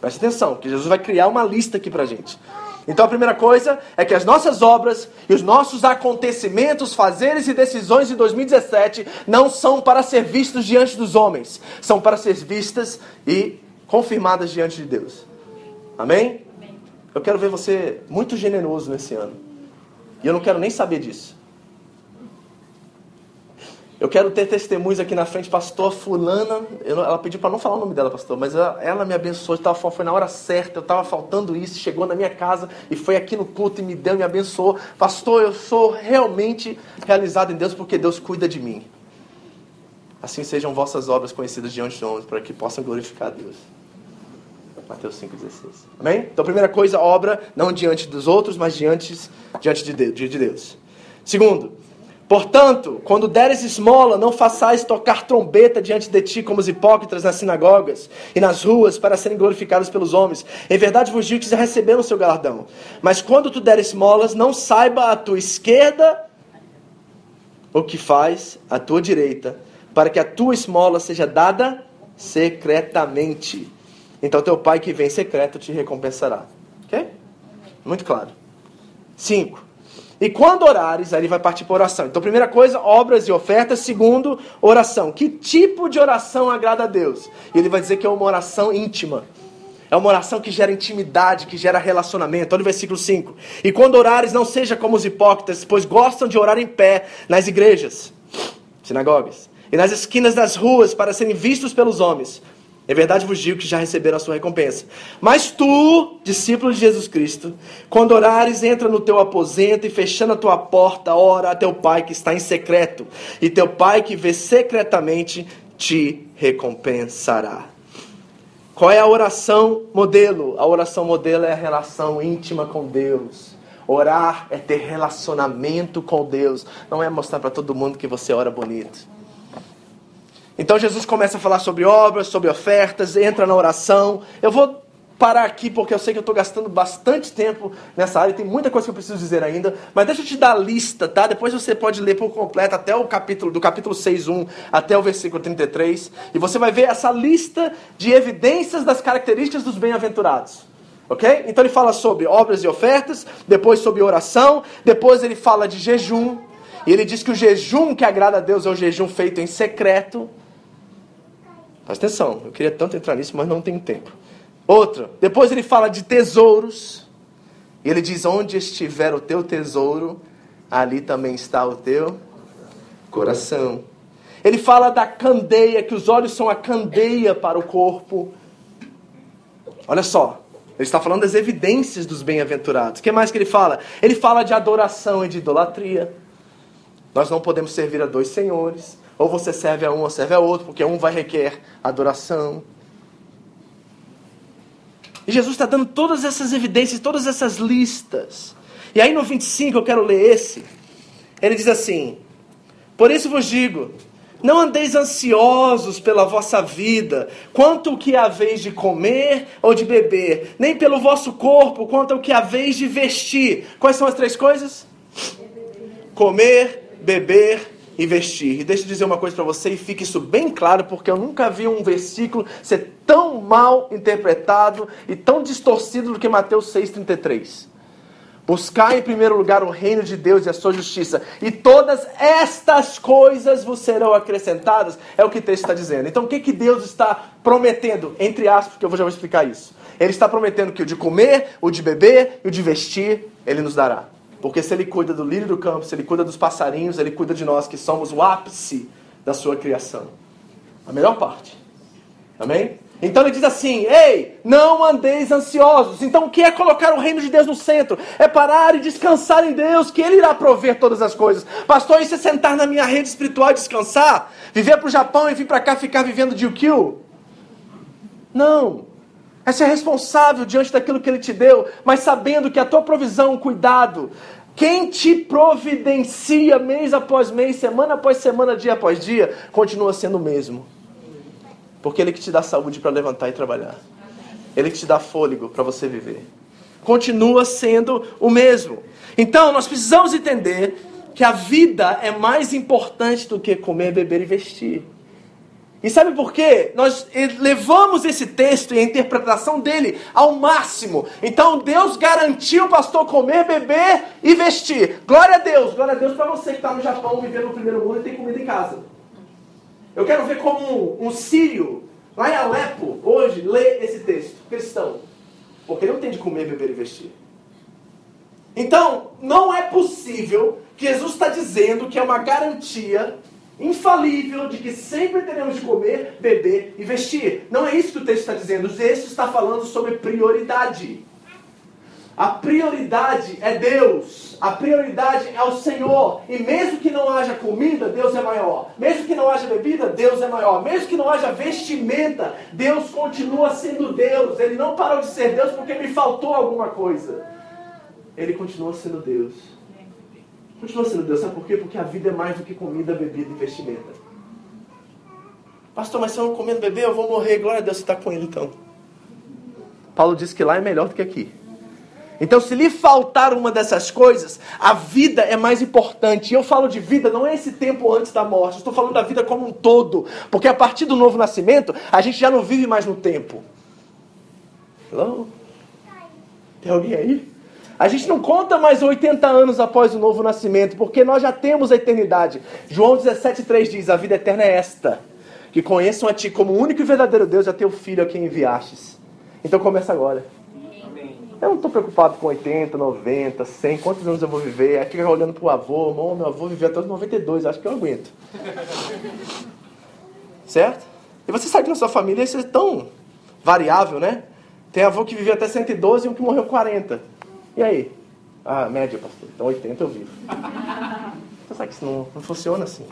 Preste atenção, que Jesus vai criar uma lista aqui pra gente. Então a primeira coisa é que as nossas obras e os nossos acontecimentos, fazeres e decisões de 2017 não são para ser vistos diante dos homens, são para ser vistas e confirmadas diante de Deus. Amém? Eu quero ver você muito generoso nesse ano. E eu não quero nem saber disso. Eu quero ter testemunhos aqui na frente, pastor fulana, eu, ela pediu para não falar o nome dela, pastor, mas ela, ela me abençoou, tava, foi na hora certa, eu estava faltando isso, chegou na minha casa e foi aqui no culto e me deu, me abençoou. Pastor, eu sou realmente realizado em Deus porque Deus cuida de mim. Assim sejam vossas obras conhecidas diante de homens, para que possam glorificar a Deus. Mateus 5,16. Amém? Então, primeira coisa, obra não diante dos outros, mas diante, diante de Deus. Segundo, Portanto, quando deres esmola, não façais tocar trombeta diante de ti, como os hipócritas nas sinagogas e nas ruas, para serem glorificados pelos homens. Em verdade vos digo que já receberam o seu galardão. Mas quando tu deres esmolas, não saiba a tua esquerda o que faz a tua direita, para que a tua esmola seja dada secretamente. Então teu pai que vem secreto te recompensará. Ok? Muito claro. 5. E quando orares, aí ele vai partir para oração. Então, primeira coisa, obras e ofertas. Segundo, oração. Que tipo de oração agrada a Deus? E ele vai dizer que é uma oração íntima. É uma oração que gera intimidade, que gera relacionamento. Olha o versículo 5. E quando orares, não seja como os hipócritas, pois gostam de orar em pé nas igrejas, sinagogas, e nas esquinas das ruas, para serem vistos pelos homens. É verdade vos digo que já receberam a sua recompensa. Mas tu, discípulo de Jesus Cristo, quando orares, entra no teu aposento e fechando a tua porta, ora a teu pai que está em secreto, e teu pai que vê secretamente te recompensará. Qual é a oração modelo? A oração modelo é a relação íntima com Deus. Orar é ter relacionamento com Deus, não é mostrar para todo mundo que você ora bonito. Então Jesus começa a falar sobre obras, sobre ofertas, entra na oração. Eu vou parar aqui porque eu sei que eu estou gastando bastante tempo nessa área, tem muita coisa que eu preciso dizer ainda, mas deixa eu te dar a lista, tá? Depois você pode ler por completo até o capítulo, do capítulo 6.1 até o versículo 33, e você vai ver essa lista de evidências das características dos bem-aventurados. Ok? Então ele fala sobre obras e ofertas, depois sobre oração, depois ele fala de jejum, e ele diz que o jejum que agrada a Deus é o jejum feito em secreto. Presta atenção, eu queria tanto entrar nisso, mas não tenho tempo. Outro, depois ele fala de tesouros. E ele diz: Onde estiver o teu tesouro, ali também está o teu coração. Ele fala da candeia, que os olhos são a candeia para o corpo. Olha só, ele está falando das evidências dos bem-aventurados. O que mais que ele fala? Ele fala de adoração e de idolatria. Nós não podemos servir a dois senhores. Ou você serve a um ou serve a outro, porque um vai requer adoração. E Jesus está dando todas essas evidências, todas essas listas. E aí no 25, eu quero ler esse. Ele diz assim: Por isso vos digo, não andeis ansiosos pela vossa vida, quanto o que haveis de comer ou de beber, nem pelo vosso corpo, quanto o que haveis de vestir. Quais são as três coisas? Comer, beber investir. E deixa eu dizer uma coisa para você e fique isso bem claro, porque eu nunca vi um versículo ser tão mal interpretado e tão distorcido do que Mateus 6,33. Buscar em primeiro lugar o reino de Deus e a sua justiça, e todas estas coisas vos serão acrescentadas, é o que o texto está dizendo. Então, o que, que Deus está prometendo? Entre aspas, que eu já vou explicar isso. Ele está prometendo que o de comer, o de beber e o de vestir, Ele nos dará. Porque se ele cuida do lírio do campo, se ele cuida dos passarinhos, ele cuida de nós que somos o ápice da sua criação. A melhor parte. Amém? Então ele diz assim: Ei, não andeis ansiosos. Então o que é colocar o reino de Deus no centro? É parar e descansar em Deus, que Ele irá prover todas as coisas. Pastor, isso é sentar na minha rede espiritual e descansar? Viver para o Japão e vir para cá ficar vivendo de Ukyu? Não. É ser responsável diante daquilo que Ele te deu, mas sabendo que a tua provisão, cuidado, quem te providencia mês após mês, semana após semana, dia após dia, continua sendo o mesmo. Porque Ele que te dá saúde para levantar e trabalhar. Ele que te dá fôlego para você viver. Continua sendo o mesmo. Então, nós precisamos entender que a vida é mais importante do que comer, beber e vestir. E sabe por quê? Nós levamos esse texto e a interpretação dele ao máximo. Então Deus garantiu o pastor comer, beber e vestir. Glória a Deus, glória a Deus para você que está no Japão vivendo no primeiro mundo e tem comida em casa. Eu quero ver como um, um sírio, lá em Alepo, hoje, lê esse texto, cristão. Porque não tem de comer, beber e vestir. Então, não é possível que Jesus está dizendo que é uma garantia infalível de que sempre teremos de comer, beber e vestir. Não é isso que o texto está dizendo. O texto está falando sobre prioridade. A prioridade é Deus. A prioridade é o Senhor. E mesmo que não haja comida, Deus é maior. Mesmo que não haja bebida, Deus é maior. Mesmo que não haja vestimenta, Deus continua sendo Deus. Ele não parou de ser Deus porque me faltou alguma coisa. Ele continua sendo Deus. Continua sendo Deus. Sabe por quê? Porque a vida é mais do que comida, bebida e vestimenta. Pastor, mas se eu não comer beber, eu vou morrer. Glória a Deus, você está com ele então. Paulo diz que lá é melhor do que aqui. Então, se lhe faltar uma dessas coisas, a vida é mais importante. E eu falo de vida, não é esse tempo antes da morte. estou falando da vida como um todo. Porque a partir do novo nascimento, a gente já não vive mais no tempo. Hello? Tem alguém aí? A gente não conta mais 80 anos após o novo nascimento, porque nós já temos a eternidade. João 17,3 diz: A vida eterna é esta, que conheçam a Ti como o único e verdadeiro Deus e a Teu Filho a quem enviastes. Então começa agora. Eu não estou preocupado com 80, 90, 100, quantos anos eu vou viver. Aí fica olhando para o avô, oh, meu avô viveu até os 92, acho que eu aguento. certo? E você sabe que na sua família isso é tão variável, né? Tem avô que viveu até 112 e um que morreu 40. E aí? Ah, média, pastor. Então 80 eu vivo. Você sabe que isso não, não funciona assim.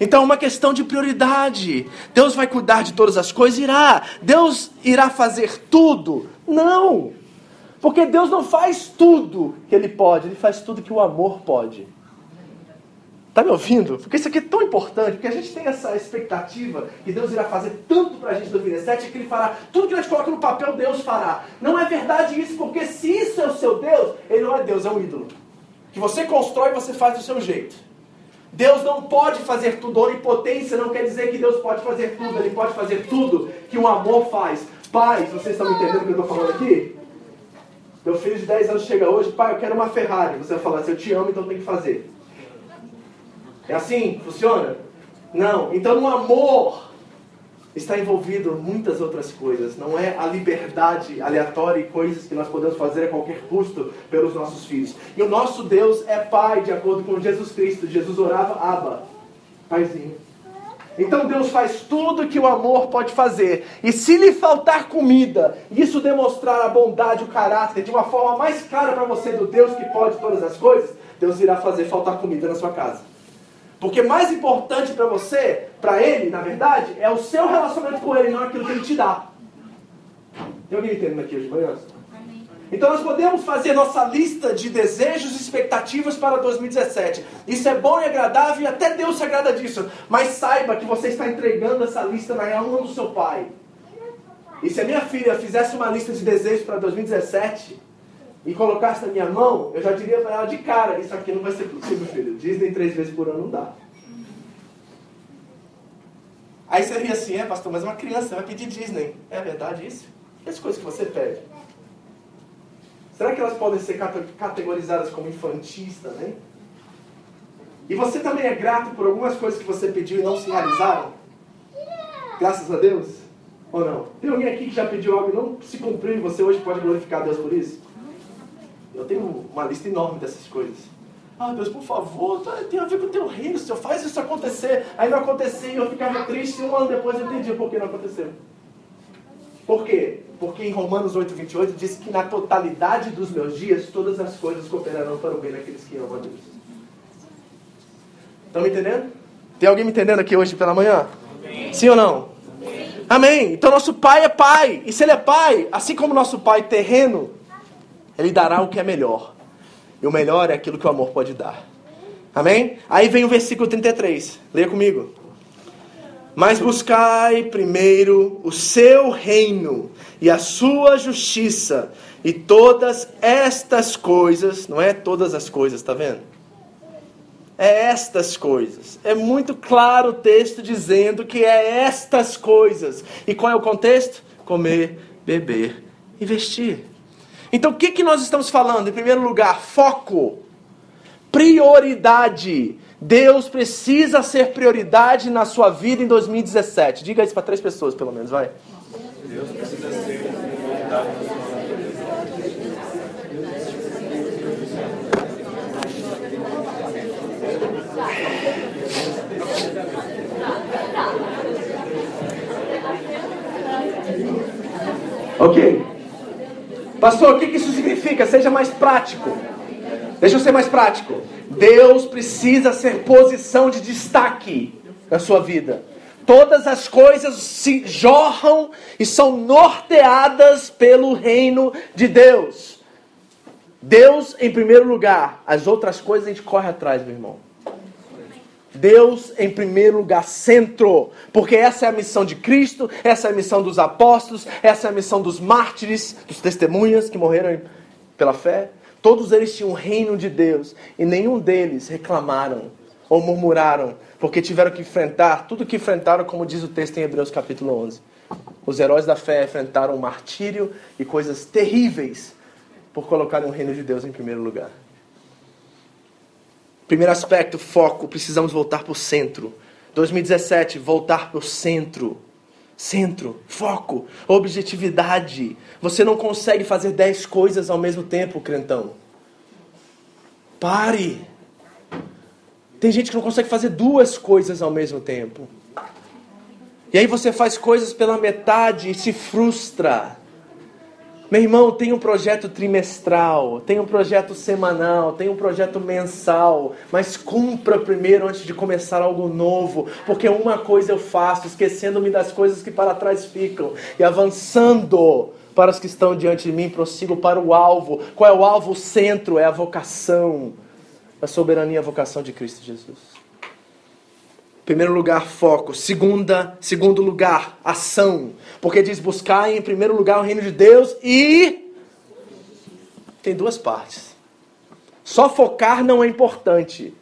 Então é uma questão de prioridade. Deus vai cuidar de todas as coisas? Irá. Deus irá fazer tudo? Não. Porque Deus não faz tudo que Ele pode, Ele faz tudo que o amor pode. Está me ouvindo? Porque isso aqui é tão importante, porque a gente tem essa expectativa que Deus irá fazer tanto para a gente em 2017, que Ele fará tudo que a gente coloca no papel, Deus fará. Não é verdade isso, porque se isso é o seu Deus, Ele não é Deus, é um ídolo. Que você constrói e você faz do seu jeito. Deus não pode fazer tudo, onipotência não quer dizer que Deus pode fazer tudo, Ele pode fazer tudo que o amor faz. Pais, vocês estão me entendendo o que eu estou falando aqui? Meu filho de 10 anos chega hoje, pai, eu quero uma Ferrari. Você vai falar assim, eu te amo, então tem que fazer. É assim? Funciona? Não. Então no amor está envolvido muitas outras coisas. Não é a liberdade aleatória e coisas que nós podemos fazer a qualquer custo pelos nossos filhos. E o nosso Deus é Pai, de acordo com Jesus Cristo. Jesus orava, Abba, Paizinho. Então Deus faz tudo que o amor pode fazer. E se lhe faltar comida, isso demonstrar a bondade, o caráter, de uma forma mais clara para você do Deus que pode todas as coisas, Deus irá fazer faltar comida na sua casa. Porque mais importante para você, para ele, na verdade, é o seu relacionamento com ele, não aquilo que ele te dá. Tem alguém entendendo aqui hoje de manhã? Então nós podemos fazer nossa lista de desejos e expectativas para 2017. Isso é bom e agradável e até Deus se agrada disso. Mas saiba que você está entregando essa lista na mão do seu pai. E se a minha filha fizesse uma lista de desejos para 2017, e colocasse na minha mão, eu já diria para ela de cara: Isso aqui não vai ser possível, filho. Disney três vezes por ano não dá. Aí você ria assim: É, pastor, mas uma criança vai pedir Disney. É verdade isso? E as coisas que você pede? Será que elas podem ser categorizadas como infantis também? E você também é grato por algumas coisas que você pediu e não se realizaram? Graças a Deus? Ou não? Tem alguém aqui que já pediu algo e não se cumpriu e você hoje pode glorificar a Deus por isso? Eu tenho uma lista enorme dessas coisas. Ah, Deus, por favor, tá, tem a ver com o teu reino, Senhor, faz isso acontecer. Aí não acontecia e eu ficava triste e um ano depois eu entendi por que não aconteceu. Por quê? Porque em Romanos 8, 28 diz que na totalidade dos meus dias todas as coisas cooperarão para o bem daqueles que amam a Deus. Estão me entendendo? Tem alguém me entendendo aqui hoje pela manhã? Sim, Sim ou não? Sim. Amém. Então nosso pai é pai. E se ele é pai, assim como nosso pai terreno, ele dará o que é melhor. E o melhor é aquilo que o amor pode dar. Amém? Aí vem o versículo 33. Leia comigo. Mas buscai primeiro o seu reino e a sua justiça, e todas estas coisas, não é todas as coisas, tá vendo? É estas coisas. É muito claro o texto dizendo que é estas coisas. E qual é o contexto? Comer, beber e vestir. Então o que, que nós estamos falando? Em primeiro lugar, foco, prioridade. Deus precisa ser prioridade na sua vida em 2017. Diga isso para três pessoas, pelo menos, vai. Deus precisa ser prioridade na sua Ok. Pastor, o que isso significa? Seja mais prático. Deixa eu ser mais prático. Deus precisa ser posição de destaque na sua vida. Todas as coisas se jorram e são norteadas pelo reino de Deus. Deus em primeiro lugar, as outras coisas a gente corre atrás, meu irmão. Deus em primeiro lugar, centro, porque essa é a missão de Cristo, essa é a missão dos apóstolos, essa é a missão dos mártires, dos testemunhas que morreram pela fé. Todos eles tinham o reino de Deus e nenhum deles reclamaram ou murmuraram, porque tiveram que enfrentar tudo que enfrentaram, como diz o texto em Hebreus capítulo 11. Os heróis da fé enfrentaram martírio e coisas terríveis por colocarem o reino de Deus em primeiro lugar. Primeiro aspecto, foco, precisamos voltar para o centro. 2017, voltar para o centro. Centro, foco, objetividade. Você não consegue fazer dez coisas ao mesmo tempo, crentão. Pare. Tem gente que não consegue fazer duas coisas ao mesmo tempo. E aí você faz coisas pela metade e se frustra. Meu irmão, tem um projeto trimestral, tem um projeto semanal, tem um projeto mensal, mas cumpra primeiro antes de começar algo novo, porque uma coisa eu faço, esquecendo-me das coisas que para trás ficam e avançando para os que estão diante de mim, prossigo para o alvo. Qual é o alvo? O centro é a vocação, a soberania, a vocação de Cristo Jesus. Primeiro lugar, foco. Segunda, segundo lugar, ação. Porque diz buscar em primeiro lugar o reino de Deus e tem duas partes. Só focar não é importante.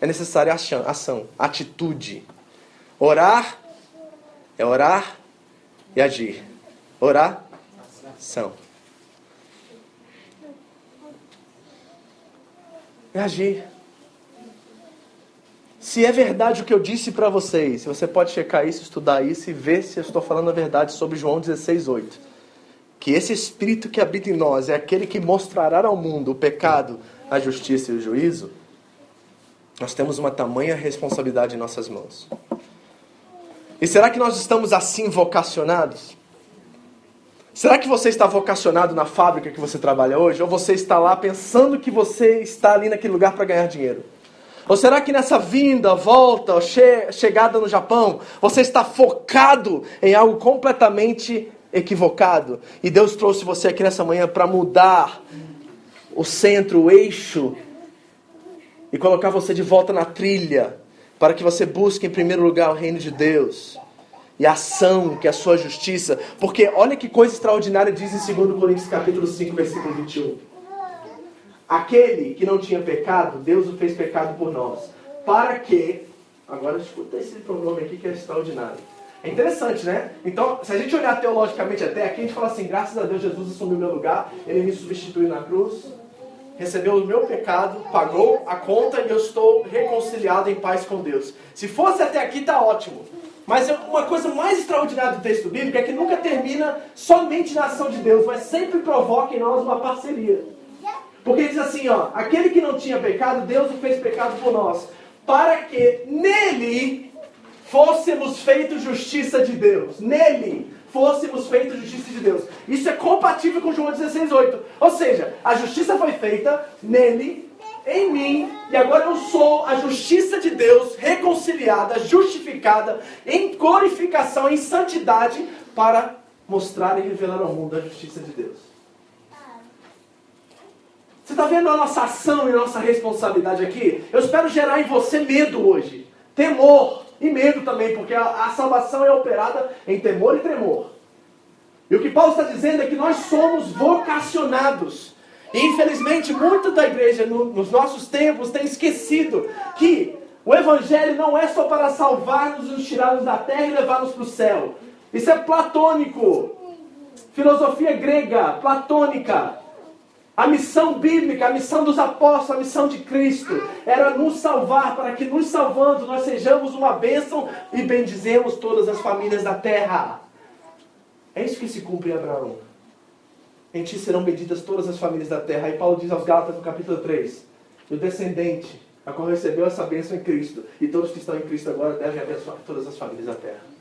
É necessária ação, atitude. Orar é orar e agir. Orar, ação. É agir. Se é verdade o que eu disse para vocês, você pode checar isso, estudar isso e ver se eu estou falando a verdade sobre João 16, 8. Que esse Espírito que habita em nós é aquele que mostrará ao mundo o pecado, a justiça e o juízo. Nós temos uma tamanha responsabilidade em nossas mãos. E será que nós estamos assim vocacionados? Será que você está vocacionado na fábrica que você trabalha hoje? Ou você está lá pensando que você está ali naquele lugar para ganhar dinheiro? Ou será que nessa vinda, volta, che chegada no Japão, você está focado em algo completamente equivocado? E Deus trouxe você aqui nessa manhã para mudar o centro, o eixo, e colocar você de volta na trilha, para que você busque em primeiro lugar o reino de Deus e a ação, que é a sua justiça. Porque olha que coisa extraordinária diz em 2 Coríntios capítulo 5, versículo 21. Aquele que não tinha pecado, Deus o fez pecado por nós. Para que. Agora escuta esse pronome aqui que é extraordinário. É interessante, né? Então, se a gente olhar teologicamente até aqui, a gente fala assim: graças a Deus, Jesus assumiu meu lugar, ele me substituiu na cruz, recebeu o meu pecado, pagou a conta e eu estou reconciliado em paz com Deus. Se fosse até aqui, tá ótimo. Mas uma coisa mais extraordinária do texto bíblico é que nunca termina somente na ação de Deus, mas sempre provoca em nós uma parceria. Porque diz assim, ó, aquele que não tinha pecado, Deus o fez pecado por nós, para que nele fôssemos feitos justiça de Deus. Nele fôssemos feitos justiça de Deus. Isso é compatível com João 16:8. Ou seja, a justiça foi feita nele, em mim, e agora eu sou a justiça de Deus, reconciliada, justificada, em glorificação, em santidade, para mostrar e revelar ao mundo a justiça de Deus. Você está vendo a nossa ação e nossa responsabilidade aqui? Eu espero gerar em você medo hoje. Temor e medo também, porque a, a salvação é operada em temor e tremor. E o que Paulo está dizendo é que nós somos vocacionados. E infelizmente, muita da igreja no, nos nossos tempos tem esquecido que o Evangelho não é só para salvar-nos, nos tirar-nos da terra e levar-nos para o céu. Isso é platônico. Filosofia grega, platônica. A missão bíblica, a missão dos apóstolos, a missão de Cristo era nos salvar, para que nos salvando nós sejamos uma bênção e bendizemos todas as famílias da terra. É isso que se cumpre em Abraão. Em ti serão benditas todas as famílias da terra. Aí Paulo diz aos Gálatas no capítulo 3: o descendente, a qual recebeu essa bênção em Cristo, e todos que estão em Cristo agora devem abençoar todas as famílias da terra.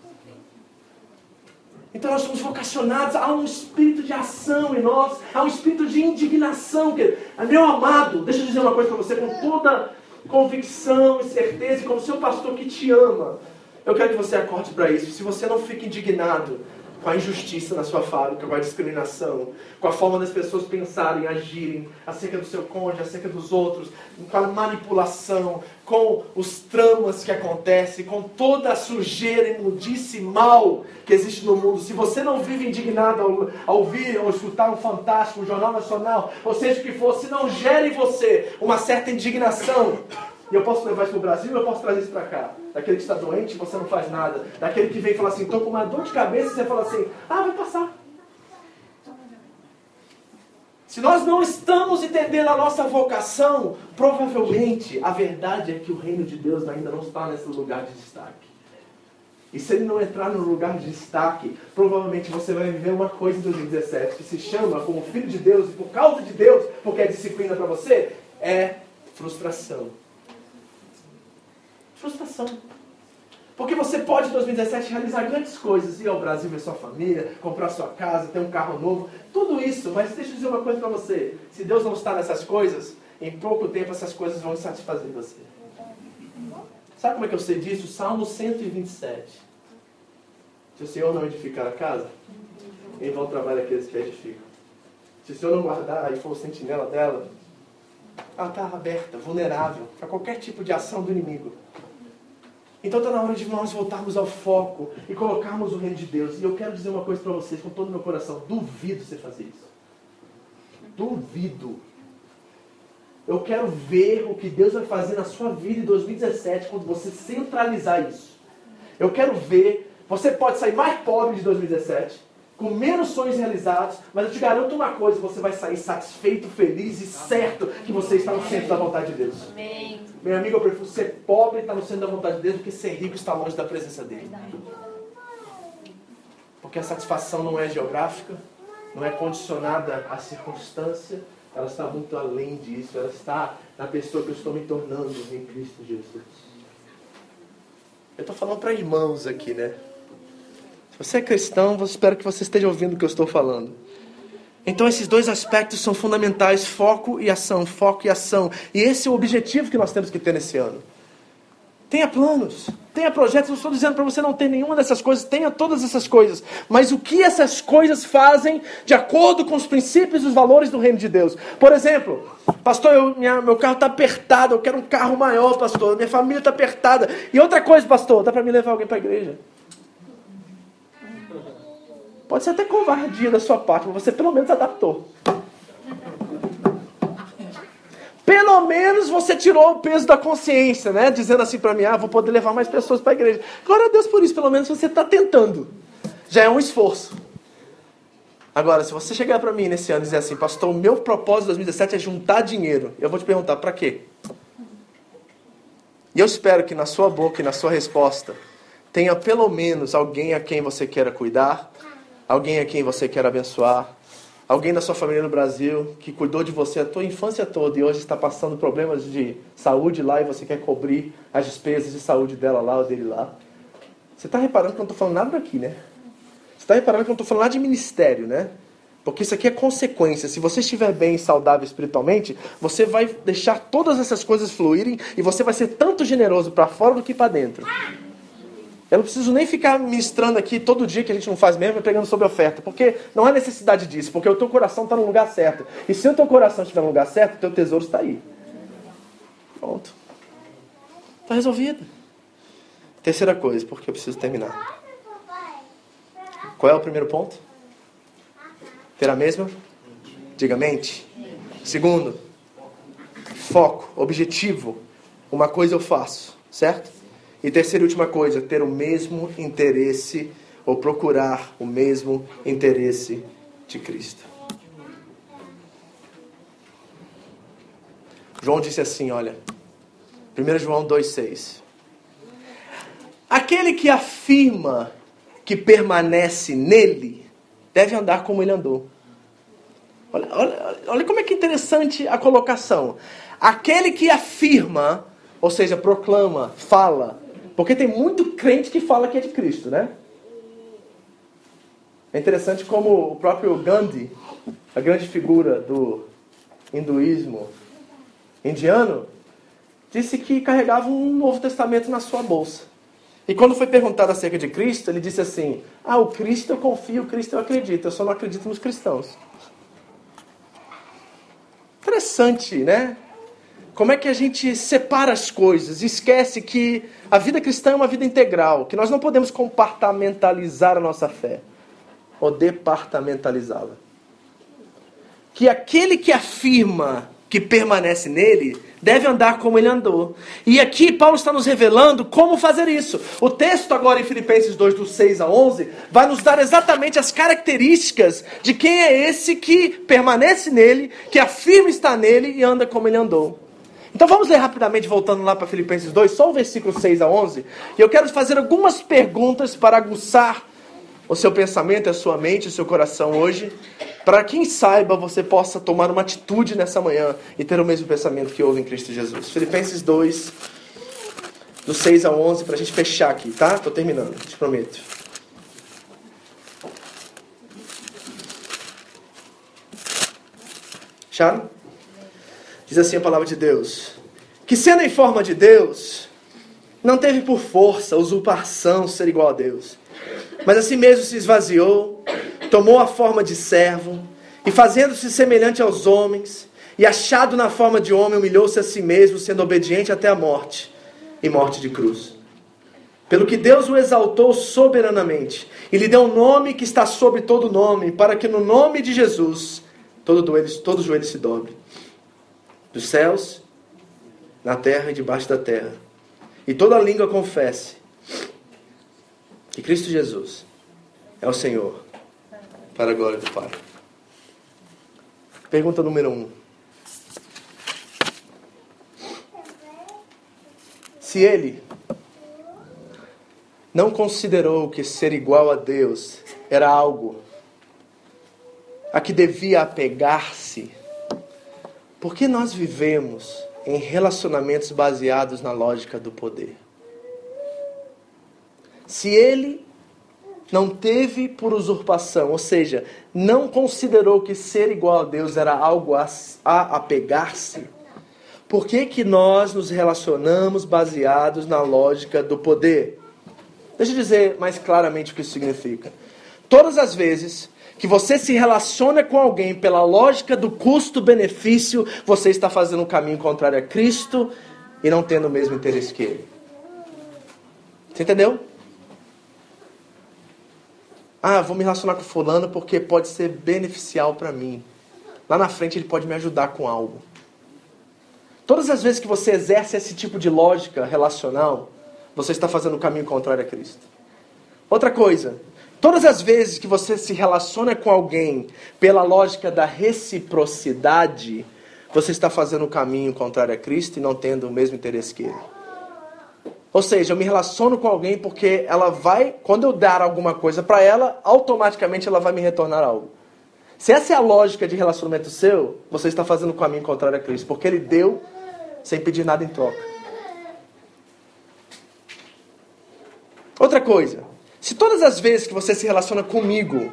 Então nós somos vocacionados a um espírito de ação em nós, a um espírito de indignação. Que, meu amado, deixa eu dizer uma coisa para você com toda convicção e certeza, e como seu pastor que te ama. Eu quero que você acorde para isso. Se você não fica indignado com a injustiça na sua fábrica, com a discriminação, com a forma das pessoas pensarem, agirem acerca do seu cônjuge, acerca dos outros, com a manipulação, com os tramas que acontecem, com toda a sujeira, imundice mal que existe no mundo. Se você não vive indignado ao, ao ouvir ou escutar um fantástico, um jornal nacional, ou seja o que for, se não gera em você uma certa indignação, e eu posso levar isso para o Brasil eu posso trazer isso para cá. Daquele que está doente, você não faz nada. Daquele que vem e fala assim, estou com uma dor de cabeça, você fala assim, ah, vai passar. Se nós não estamos entendendo a nossa vocação, provavelmente a verdade é que o reino de Deus ainda não está nesse lugar de destaque. E se ele não entrar no lugar de destaque, provavelmente você vai viver uma coisa em 2017 que se chama como filho de Deus e por causa de Deus, porque é disciplina para você, é frustração frustração. Porque você pode em 2017 realizar grandes coisas, ir ao Brasil ver sua família, comprar sua casa, ter um carro novo, tudo isso, mas deixa eu dizer uma coisa para você: se Deus não está nessas coisas, em pouco tempo essas coisas vão satisfazer você. Sabe como é que eu sei disso? Salmo 127. Se o Senhor não edificar a casa, em vão trabalhar aqueles que edificam. Se o Senhor não guardar e for o sentinela dela, ela está aberta, vulnerável a qualquer tipo de ação do inimigo. Então está na hora de nós voltarmos ao foco e colocarmos o reino de Deus. E eu quero dizer uma coisa para vocês com todo o meu coração: duvido você fazer isso. Duvido. Eu quero ver o que Deus vai fazer na sua vida em 2017 quando você centralizar isso. Eu quero ver. Você pode sair mais pobre de 2017 com menos sonhos realizados, mas eu te garanto uma coisa: você vai sair satisfeito, feliz e certo que você está no centro da vontade de Deus. Amém. Meu amigo, eu prefiro ser pobre e estar no centro da vontade de Deus do que ser rico e estar longe da presença dele. Porque a satisfação não é geográfica, não é condicionada à circunstância, ela está muito além disso, ela está na pessoa que eu estou me tornando em Cristo Jesus. Eu estou falando para irmãos aqui, né? Se você é cristão, eu espero que você esteja ouvindo o que eu estou falando. Então esses dois aspectos são fundamentais, foco e ação, foco e ação. E esse é o objetivo que nós temos que ter nesse ano. Tenha planos, tenha projetos. Não estou dizendo para você não ter nenhuma dessas coisas, tenha todas essas coisas. Mas o que essas coisas fazem de acordo com os princípios e os valores do reino de Deus? Por exemplo, pastor, eu, minha, meu carro está apertado, eu quero um carro maior, pastor. Minha família está apertada. E outra coisa, pastor, dá para me levar alguém para a igreja? Pode ser até covardia da sua parte, mas você pelo menos adaptou. Pelo menos você tirou o peso da consciência, né? Dizendo assim para mim, ah, vou poder levar mais pessoas para a igreja. Glória a Deus por isso, pelo menos você está tentando. Já é um esforço. Agora, se você chegar para mim nesse ano e dizer assim, pastor, o meu propósito de 2017 é juntar dinheiro, eu vou te perguntar, para quê? E eu espero que na sua boca e na sua resposta tenha pelo menos alguém a quem você queira cuidar, alguém a quem você quer abençoar, alguém da sua família no Brasil que cuidou de você a tua infância toda e hoje está passando problemas de saúde lá e você quer cobrir as despesas de saúde dela lá ou dele lá. Você está reparando que eu não estou falando nada daqui, né? Você está reparando que eu não estou falando nada de ministério, né? Porque isso aqui é consequência. Se você estiver bem e saudável espiritualmente, você vai deixar todas essas coisas fluírem e você vai ser tanto generoso para fora do que para dentro. Eu não preciso nem ficar ministrando aqui todo dia que a gente não faz mesmo, pregando sobre oferta, porque não há necessidade disso, porque o teu coração está no lugar certo. E se o teu coração estiver no lugar certo, o teu tesouro está aí. Pronto. Está resolvido. Terceira coisa, porque eu preciso terminar. Qual é o primeiro ponto? Ter a mesma? Diga mente. Segundo, foco, objetivo. Uma coisa eu faço, certo? E terceira e última coisa, ter o mesmo interesse ou procurar o mesmo interesse de Cristo. João disse assim, olha, 1 João 2,6. Aquele que afirma que permanece nele deve andar como ele andou. Olha, olha, olha como é que interessante a colocação. Aquele que afirma, ou seja, proclama, fala, porque tem muito crente que fala que é de Cristo, né? É interessante como o próprio Gandhi, a grande figura do hinduísmo indiano, disse que carregava um Novo Testamento na sua bolsa. E quando foi perguntado acerca de Cristo, ele disse assim: Ah, o Cristo eu confio, o Cristo eu acredito, eu só não acredito nos cristãos. Interessante, né? Como é que a gente separa as coisas, esquece que a vida cristã é uma vida integral, que nós não podemos compartamentalizar a nossa fé ou departamentalizá-la. Que aquele que afirma que permanece nele deve andar como ele andou. E aqui Paulo está nos revelando como fazer isso. O texto agora em Filipenses 2, do 6 a 11, vai nos dar exatamente as características de quem é esse que permanece nele, que afirma estar nele e anda como ele andou. Então vamos ler rapidamente, voltando lá para Filipenses 2, só o versículo 6 a 11. E eu quero fazer algumas perguntas para aguçar o seu pensamento, a sua mente, o seu coração hoje, para quem saiba você possa tomar uma atitude nessa manhã e ter o mesmo pensamento que houve em Cristo Jesus. Filipenses 2, do 6 a 11, para a gente fechar aqui, tá? Estou terminando, te prometo. Acharam? Diz assim a palavra de Deus: Que sendo em forma de Deus, não teve por força, usurpação ser igual a Deus, mas assim mesmo se esvaziou, tomou a forma de servo, e fazendo-se semelhante aos homens, e achado na forma de homem, humilhou-se a si mesmo, sendo obediente até a morte e morte de cruz. Pelo que Deus o exaltou soberanamente e lhe deu um nome que está sobre todo nome, para que no nome de Jesus todo, joelho, todo joelho se dobre dos céus, na terra e debaixo da terra. E toda língua confesse que Cristo Jesus é o Senhor, para a glória do Pai. Pergunta número um. Se ele não considerou que ser igual a Deus era algo a que devia apegar-se, por que nós vivemos em relacionamentos baseados na lógica do poder? Se ele não teve por usurpação, ou seja, não considerou que ser igual a Deus era algo a, a apegar-se, por que, que nós nos relacionamos baseados na lógica do poder? Deixa eu dizer mais claramente o que isso significa. Todas as vezes que você se relaciona com alguém pela lógica do custo-benefício, você está fazendo um caminho contrário a Cristo e não tendo o mesmo interesse que Ele. Você entendeu? Ah, vou me relacionar com fulano porque pode ser beneficial para mim. Lá na frente ele pode me ajudar com algo. Todas as vezes que você exerce esse tipo de lógica relacional, você está fazendo o caminho contrário a Cristo. Outra coisa, Todas as vezes que você se relaciona com alguém pela lógica da reciprocidade, você está fazendo o caminho contrário a Cristo e não tendo o mesmo interesse que Ele. Ou seja, eu me relaciono com alguém porque ela vai, quando eu dar alguma coisa para ela, automaticamente ela vai me retornar algo. Se essa é a lógica de relacionamento seu, você está fazendo o caminho contrário a Cristo, porque Ele deu sem pedir nada em troca. Outra coisa, se todas as vezes que você se relaciona comigo,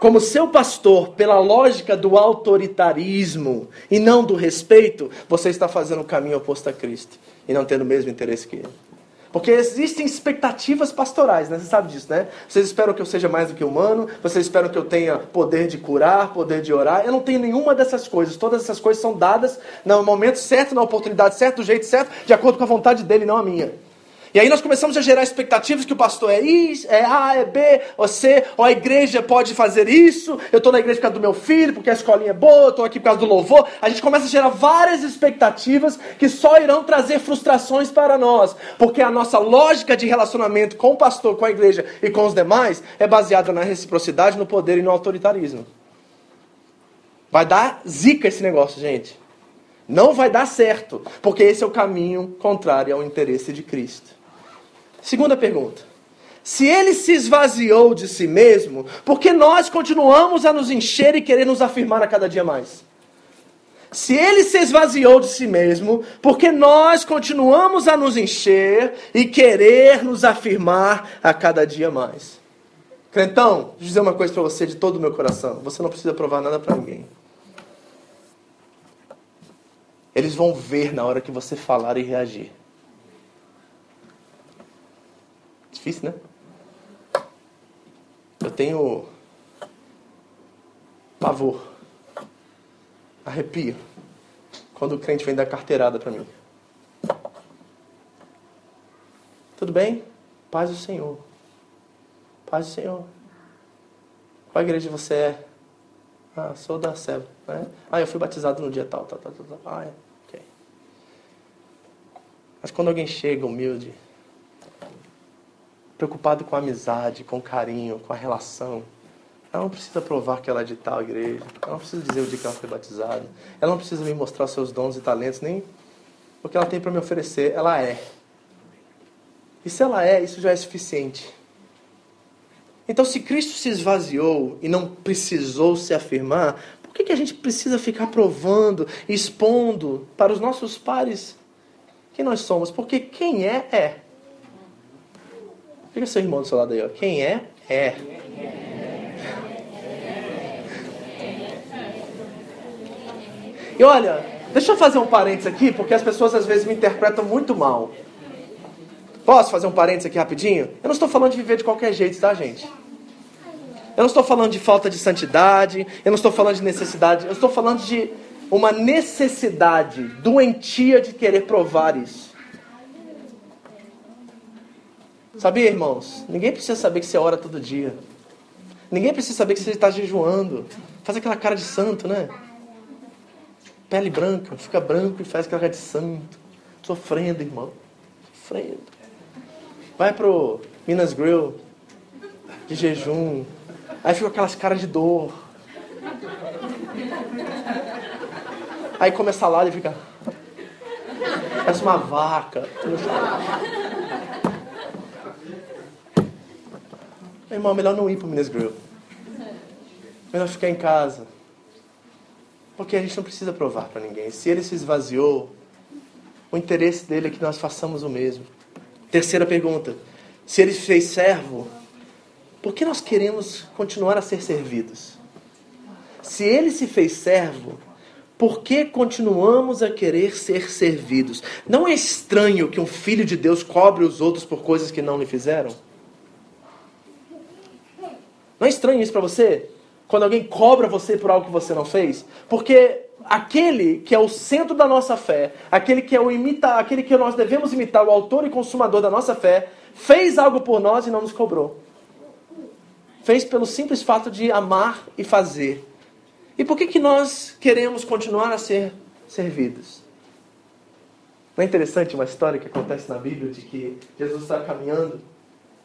como seu pastor, pela lógica do autoritarismo e não do respeito, você está fazendo o caminho oposto a Cristo e não tendo o mesmo interesse que Ele. Porque existem expectativas pastorais, né? Você sabe disso, né? Vocês esperam que eu seja mais do que humano, vocês esperam que eu tenha poder de curar, poder de orar. Eu não tenho nenhuma dessas coisas. Todas essas coisas são dadas no momento certo, na oportunidade certa, do jeito certo, de acordo com a vontade dele, não a minha. E aí nós começamos a gerar expectativas que o pastor é isso, é A, é B, ou C, ou a igreja pode fazer isso, eu estou na igreja por causa do meu filho, porque a escolinha é boa, estou aqui por causa do louvor. A gente começa a gerar várias expectativas que só irão trazer frustrações para nós, porque a nossa lógica de relacionamento com o pastor, com a igreja e com os demais é baseada na reciprocidade, no poder e no autoritarismo. Vai dar zica esse negócio, gente. Não vai dar certo, porque esse é o caminho contrário ao interesse de Cristo. Segunda pergunta. Se ele se esvaziou de si mesmo, por que nós continuamos a nos encher e querer nos afirmar a cada dia mais? Se ele se esvaziou de si mesmo, por que nós continuamos a nos encher e querer nos afirmar a cada dia mais? Crentão, deixa eu dizer uma coisa para você de todo o meu coração: você não precisa provar nada para ninguém. Eles vão ver na hora que você falar e reagir. Difícil, né? Eu tenho pavor, arrepio, quando o crente vem dar carteirada para mim. Tudo bem? Paz do Senhor. Paz do Senhor. Qual igreja você é? Ah, sou da Seba. Né? Ah, eu fui batizado no dia tal, tal, tal, tal. Ah, é. Ok. Mas quando alguém chega humilde, preocupado com a amizade, com o carinho, com a relação. Ela não precisa provar que ela é de tal igreja. Ela não precisa dizer o dia que ela foi batizada. Ela não precisa me mostrar seus dons e talentos, nem o que ela tem para me oferecer. Ela é. E se ela é, isso já é suficiente. Então, se Cristo se esvaziou e não precisou se afirmar, por que, que a gente precisa ficar provando, expondo para os nossos pares quem nós somos? Porque quem é, é. Fica seu irmão do seu lado aí, ó. Quem é, é. E olha, deixa eu fazer um parênteses aqui, porque as pessoas às vezes me interpretam muito mal. Posso fazer um parênteses aqui rapidinho? Eu não estou falando de viver de qualquer jeito, tá, gente? Eu não estou falando de falta de santidade, eu não estou falando de necessidade, eu estou falando de uma necessidade doentia de querer provar isso. Sabia, irmãos? Ninguém precisa saber que você ora todo dia. Ninguém precisa saber que você está jejuando. Faz aquela cara de santo, né? Pele branca, fica branco e faz aquela cara de santo. Sofrendo, irmão. Sofrendo. Vai pro Minas Grill de jejum. Aí fica aquelas caras de dor. Aí come a salada e fica. Parece uma vaca. Meu irmão, melhor não ir para o Minas Grill. Melhor ficar em casa. Porque a gente não precisa provar para ninguém. Se ele se esvaziou, o interesse dele é que nós façamos o mesmo. Terceira pergunta. Se ele fez servo, por que nós queremos continuar a ser servidos? Se ele se fez servo, por que continuamos a querer ser servidos? Não é estranho que um filho de Deus cobre os outros por coisas que não lhe fizeram? Não é estranho isso para você? Quando alguém cobra você por algo que você não fez? Porque aquele que é o centro da nossa fé, aquele que é o imita, aquele que nós devemos imitar, o autor e consumador da nossa fé, fez algo por nós e não nos cobrou. Fez pelo simples fato de amar e fazer. E por que, que nós queremos continuar a ser servidos? Não é interessante uma história que acontece na Bíblia de que Jesus está caminhando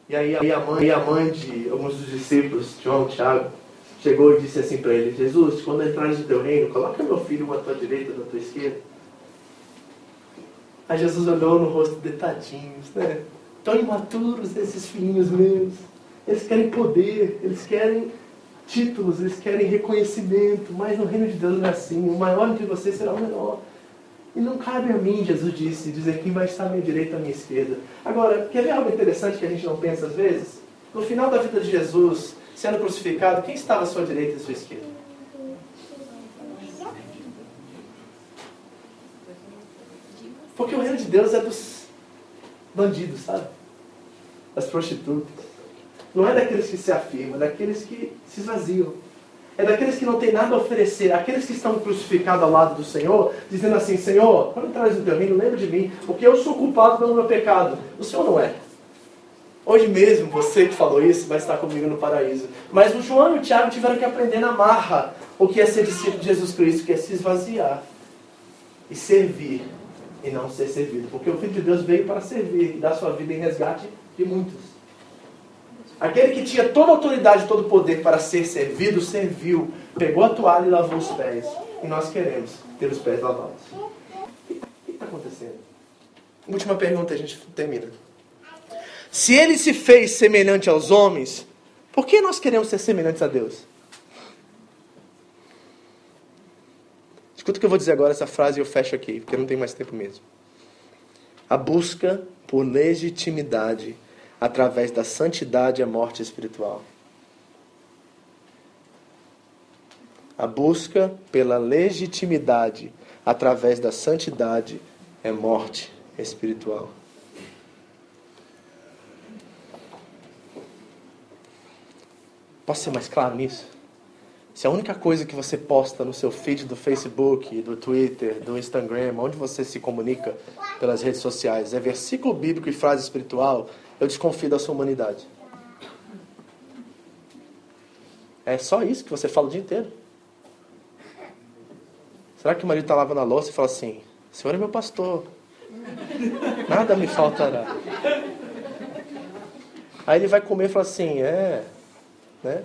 e aí a mãe, a mãe de alguns dos discípulos, João, Tiago, chegou e disse assim para ele: Jesus, quando entrares no teu reino, coloca meu filho à tua direita, à tua esquerda. Aí Jesus olhou no rosto de tadinhos, né? Tão imaturos esses filhinhos meus. Eles querem poder, eles querem títulos, eles querem reconhecimento, mas no reino de Deus não é assim. O maior de vocês será o menor. E não cabe a mim, Jesus disse, dizer quem vai estar à minha direita ou à minha esquerda. Agora, quer ver algo interessante que a gente não pensa às vezes? No final da vida de Jesus, sendo crucificado, quem estava à sua direita e à sua esquerda? Porque o reino de Deus é dos bandidos, sabe? Das prostitutas. Não é daqueles que se afirmam, é daqueles que se esvaziam. É daqueles que não têm nada a oferecer, aqueles que estão crucificados ao lado do Senhor, dizendo assim: Senhor, quando traz o teu reino, lembra de mim, porque eu sou culpado pelo meu pecado. O Senhor não é. Hoje mesmo, você que falou isso, vai estar comigo no paraíso. Mas o João e o Tiago tiveram que aprender na marra o que é ser discípulo de Jesus Cristo, que é se esvaziar e servir e não ser servido. Porque o Filho de Deus veio para servir e dar sua vida em resgate de muitos. Aquele que tinha toda a autoridade todo o poder para ser servido, serviu, pegou a toalha e lavou os pés. E nós queremos ter os pés lavados. O que está acontecendo? Última pergunta, a gente termina. Se ele se fez semelhante aos homens, por que nós queremos ser semelhantes a Deus? Escuta o que eu vou dizer agora, essa frase eu fecho aqui, porque não tem mais tempo mesmo. A busca por legitimidade através da santidade a morte espiritual. A busca pela legitimidade através da santidade é morte espiritual. Posso ser mais claro nisso? Se a única coisa que você posta no seu feed do Facebook, do Twitter, do Instagram, onde você se comunica pelas redes sociais, é versículo bíblico e frase espiritual, eu desconfio da sua humanidade. É só isso que você fala o dia inteiro. Será que o marido está lavando a louça e fala assim: Senhor é meu pastor, nada me faltará. Aí ele vai comer e fala assim: É, né?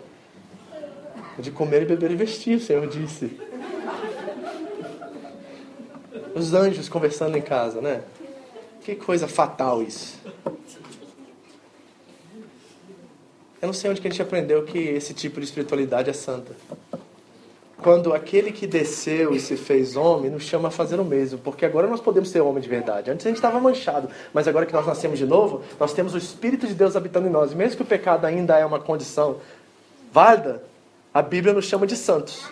De comer e beber e vestir, o Senhor disse. Os anjos conversando em casa, né? Que coisa fatal isso. Eu não sei onde que a gente aprendeu que esse tipo de espiritualidade é santa. Quando aquele que desceu e se fez homem nos chama a fazer o mesmo, porque agora nós podemos ser homem de verdade. Antes a gente estava manchado, mas agora que nós nascemos de novo, nós temos o Espírito de Deus habitando em nós. E mesmo que o pecado ainda é uma condição válida, a Bíblia nos chama de santos.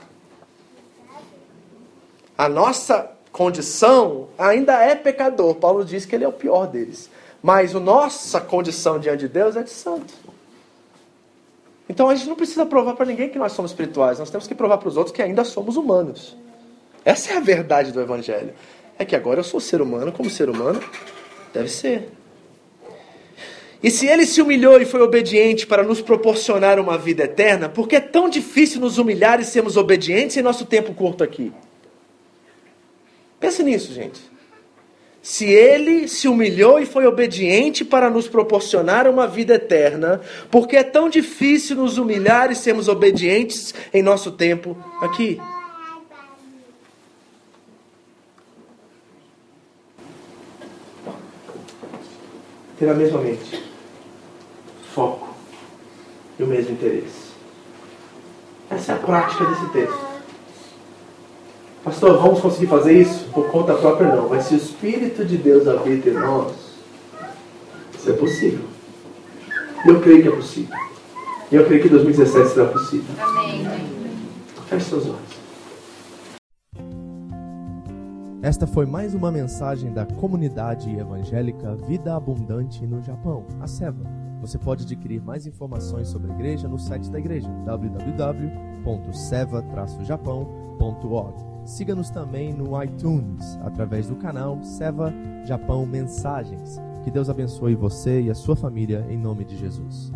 A nossa condição ainda é pecador. Paulo diz que ele é o pior deles. Mas a nossa condição diante de Deus é de santo. Então a gente não precisa provar para ninguém que nós somos espirituais, nós temos que provar para os outros que ainda somos humanos. Essa é a verdade do Evangelho. É que agora eu sou ser humano, como ser humano deve ser. E se ele se humilhou e foi obediente para nos proporcionar uma vida eterna, por que é tão difícil nos humilhar e sermos obedientes em nosso tempo curto aqui? Pense nisso, gente. Se ele se humilhou e foi obediente para nos proporcionar uma vida eterna, porque é tão difícil nos humilhar e sermos obedientes em nosso tempo aqui? Ter a mesma mente, foco e o mesmo interesse. Essa é a prática desse texto. Pastor, vamos conseguir fazer isso? Por conta própria, não. Mas se o Espírito de Deus habita em nós, isso é possível. Eu creio que é possível. E eu creio que 2017 será possível. Amém. Feche seus olhos. Esta foi mais uma mensagem da comunidade evangélica Vida Abundante no Japão, a SEVA. Você pode adquirir mais informações sobre a igreja no site da igreja www.seva-japão.org. Siga-nos também no iTunes, através do canal Seva Japão Mensagens. Que Deus abençoe você e a sua família em nome de Jesus.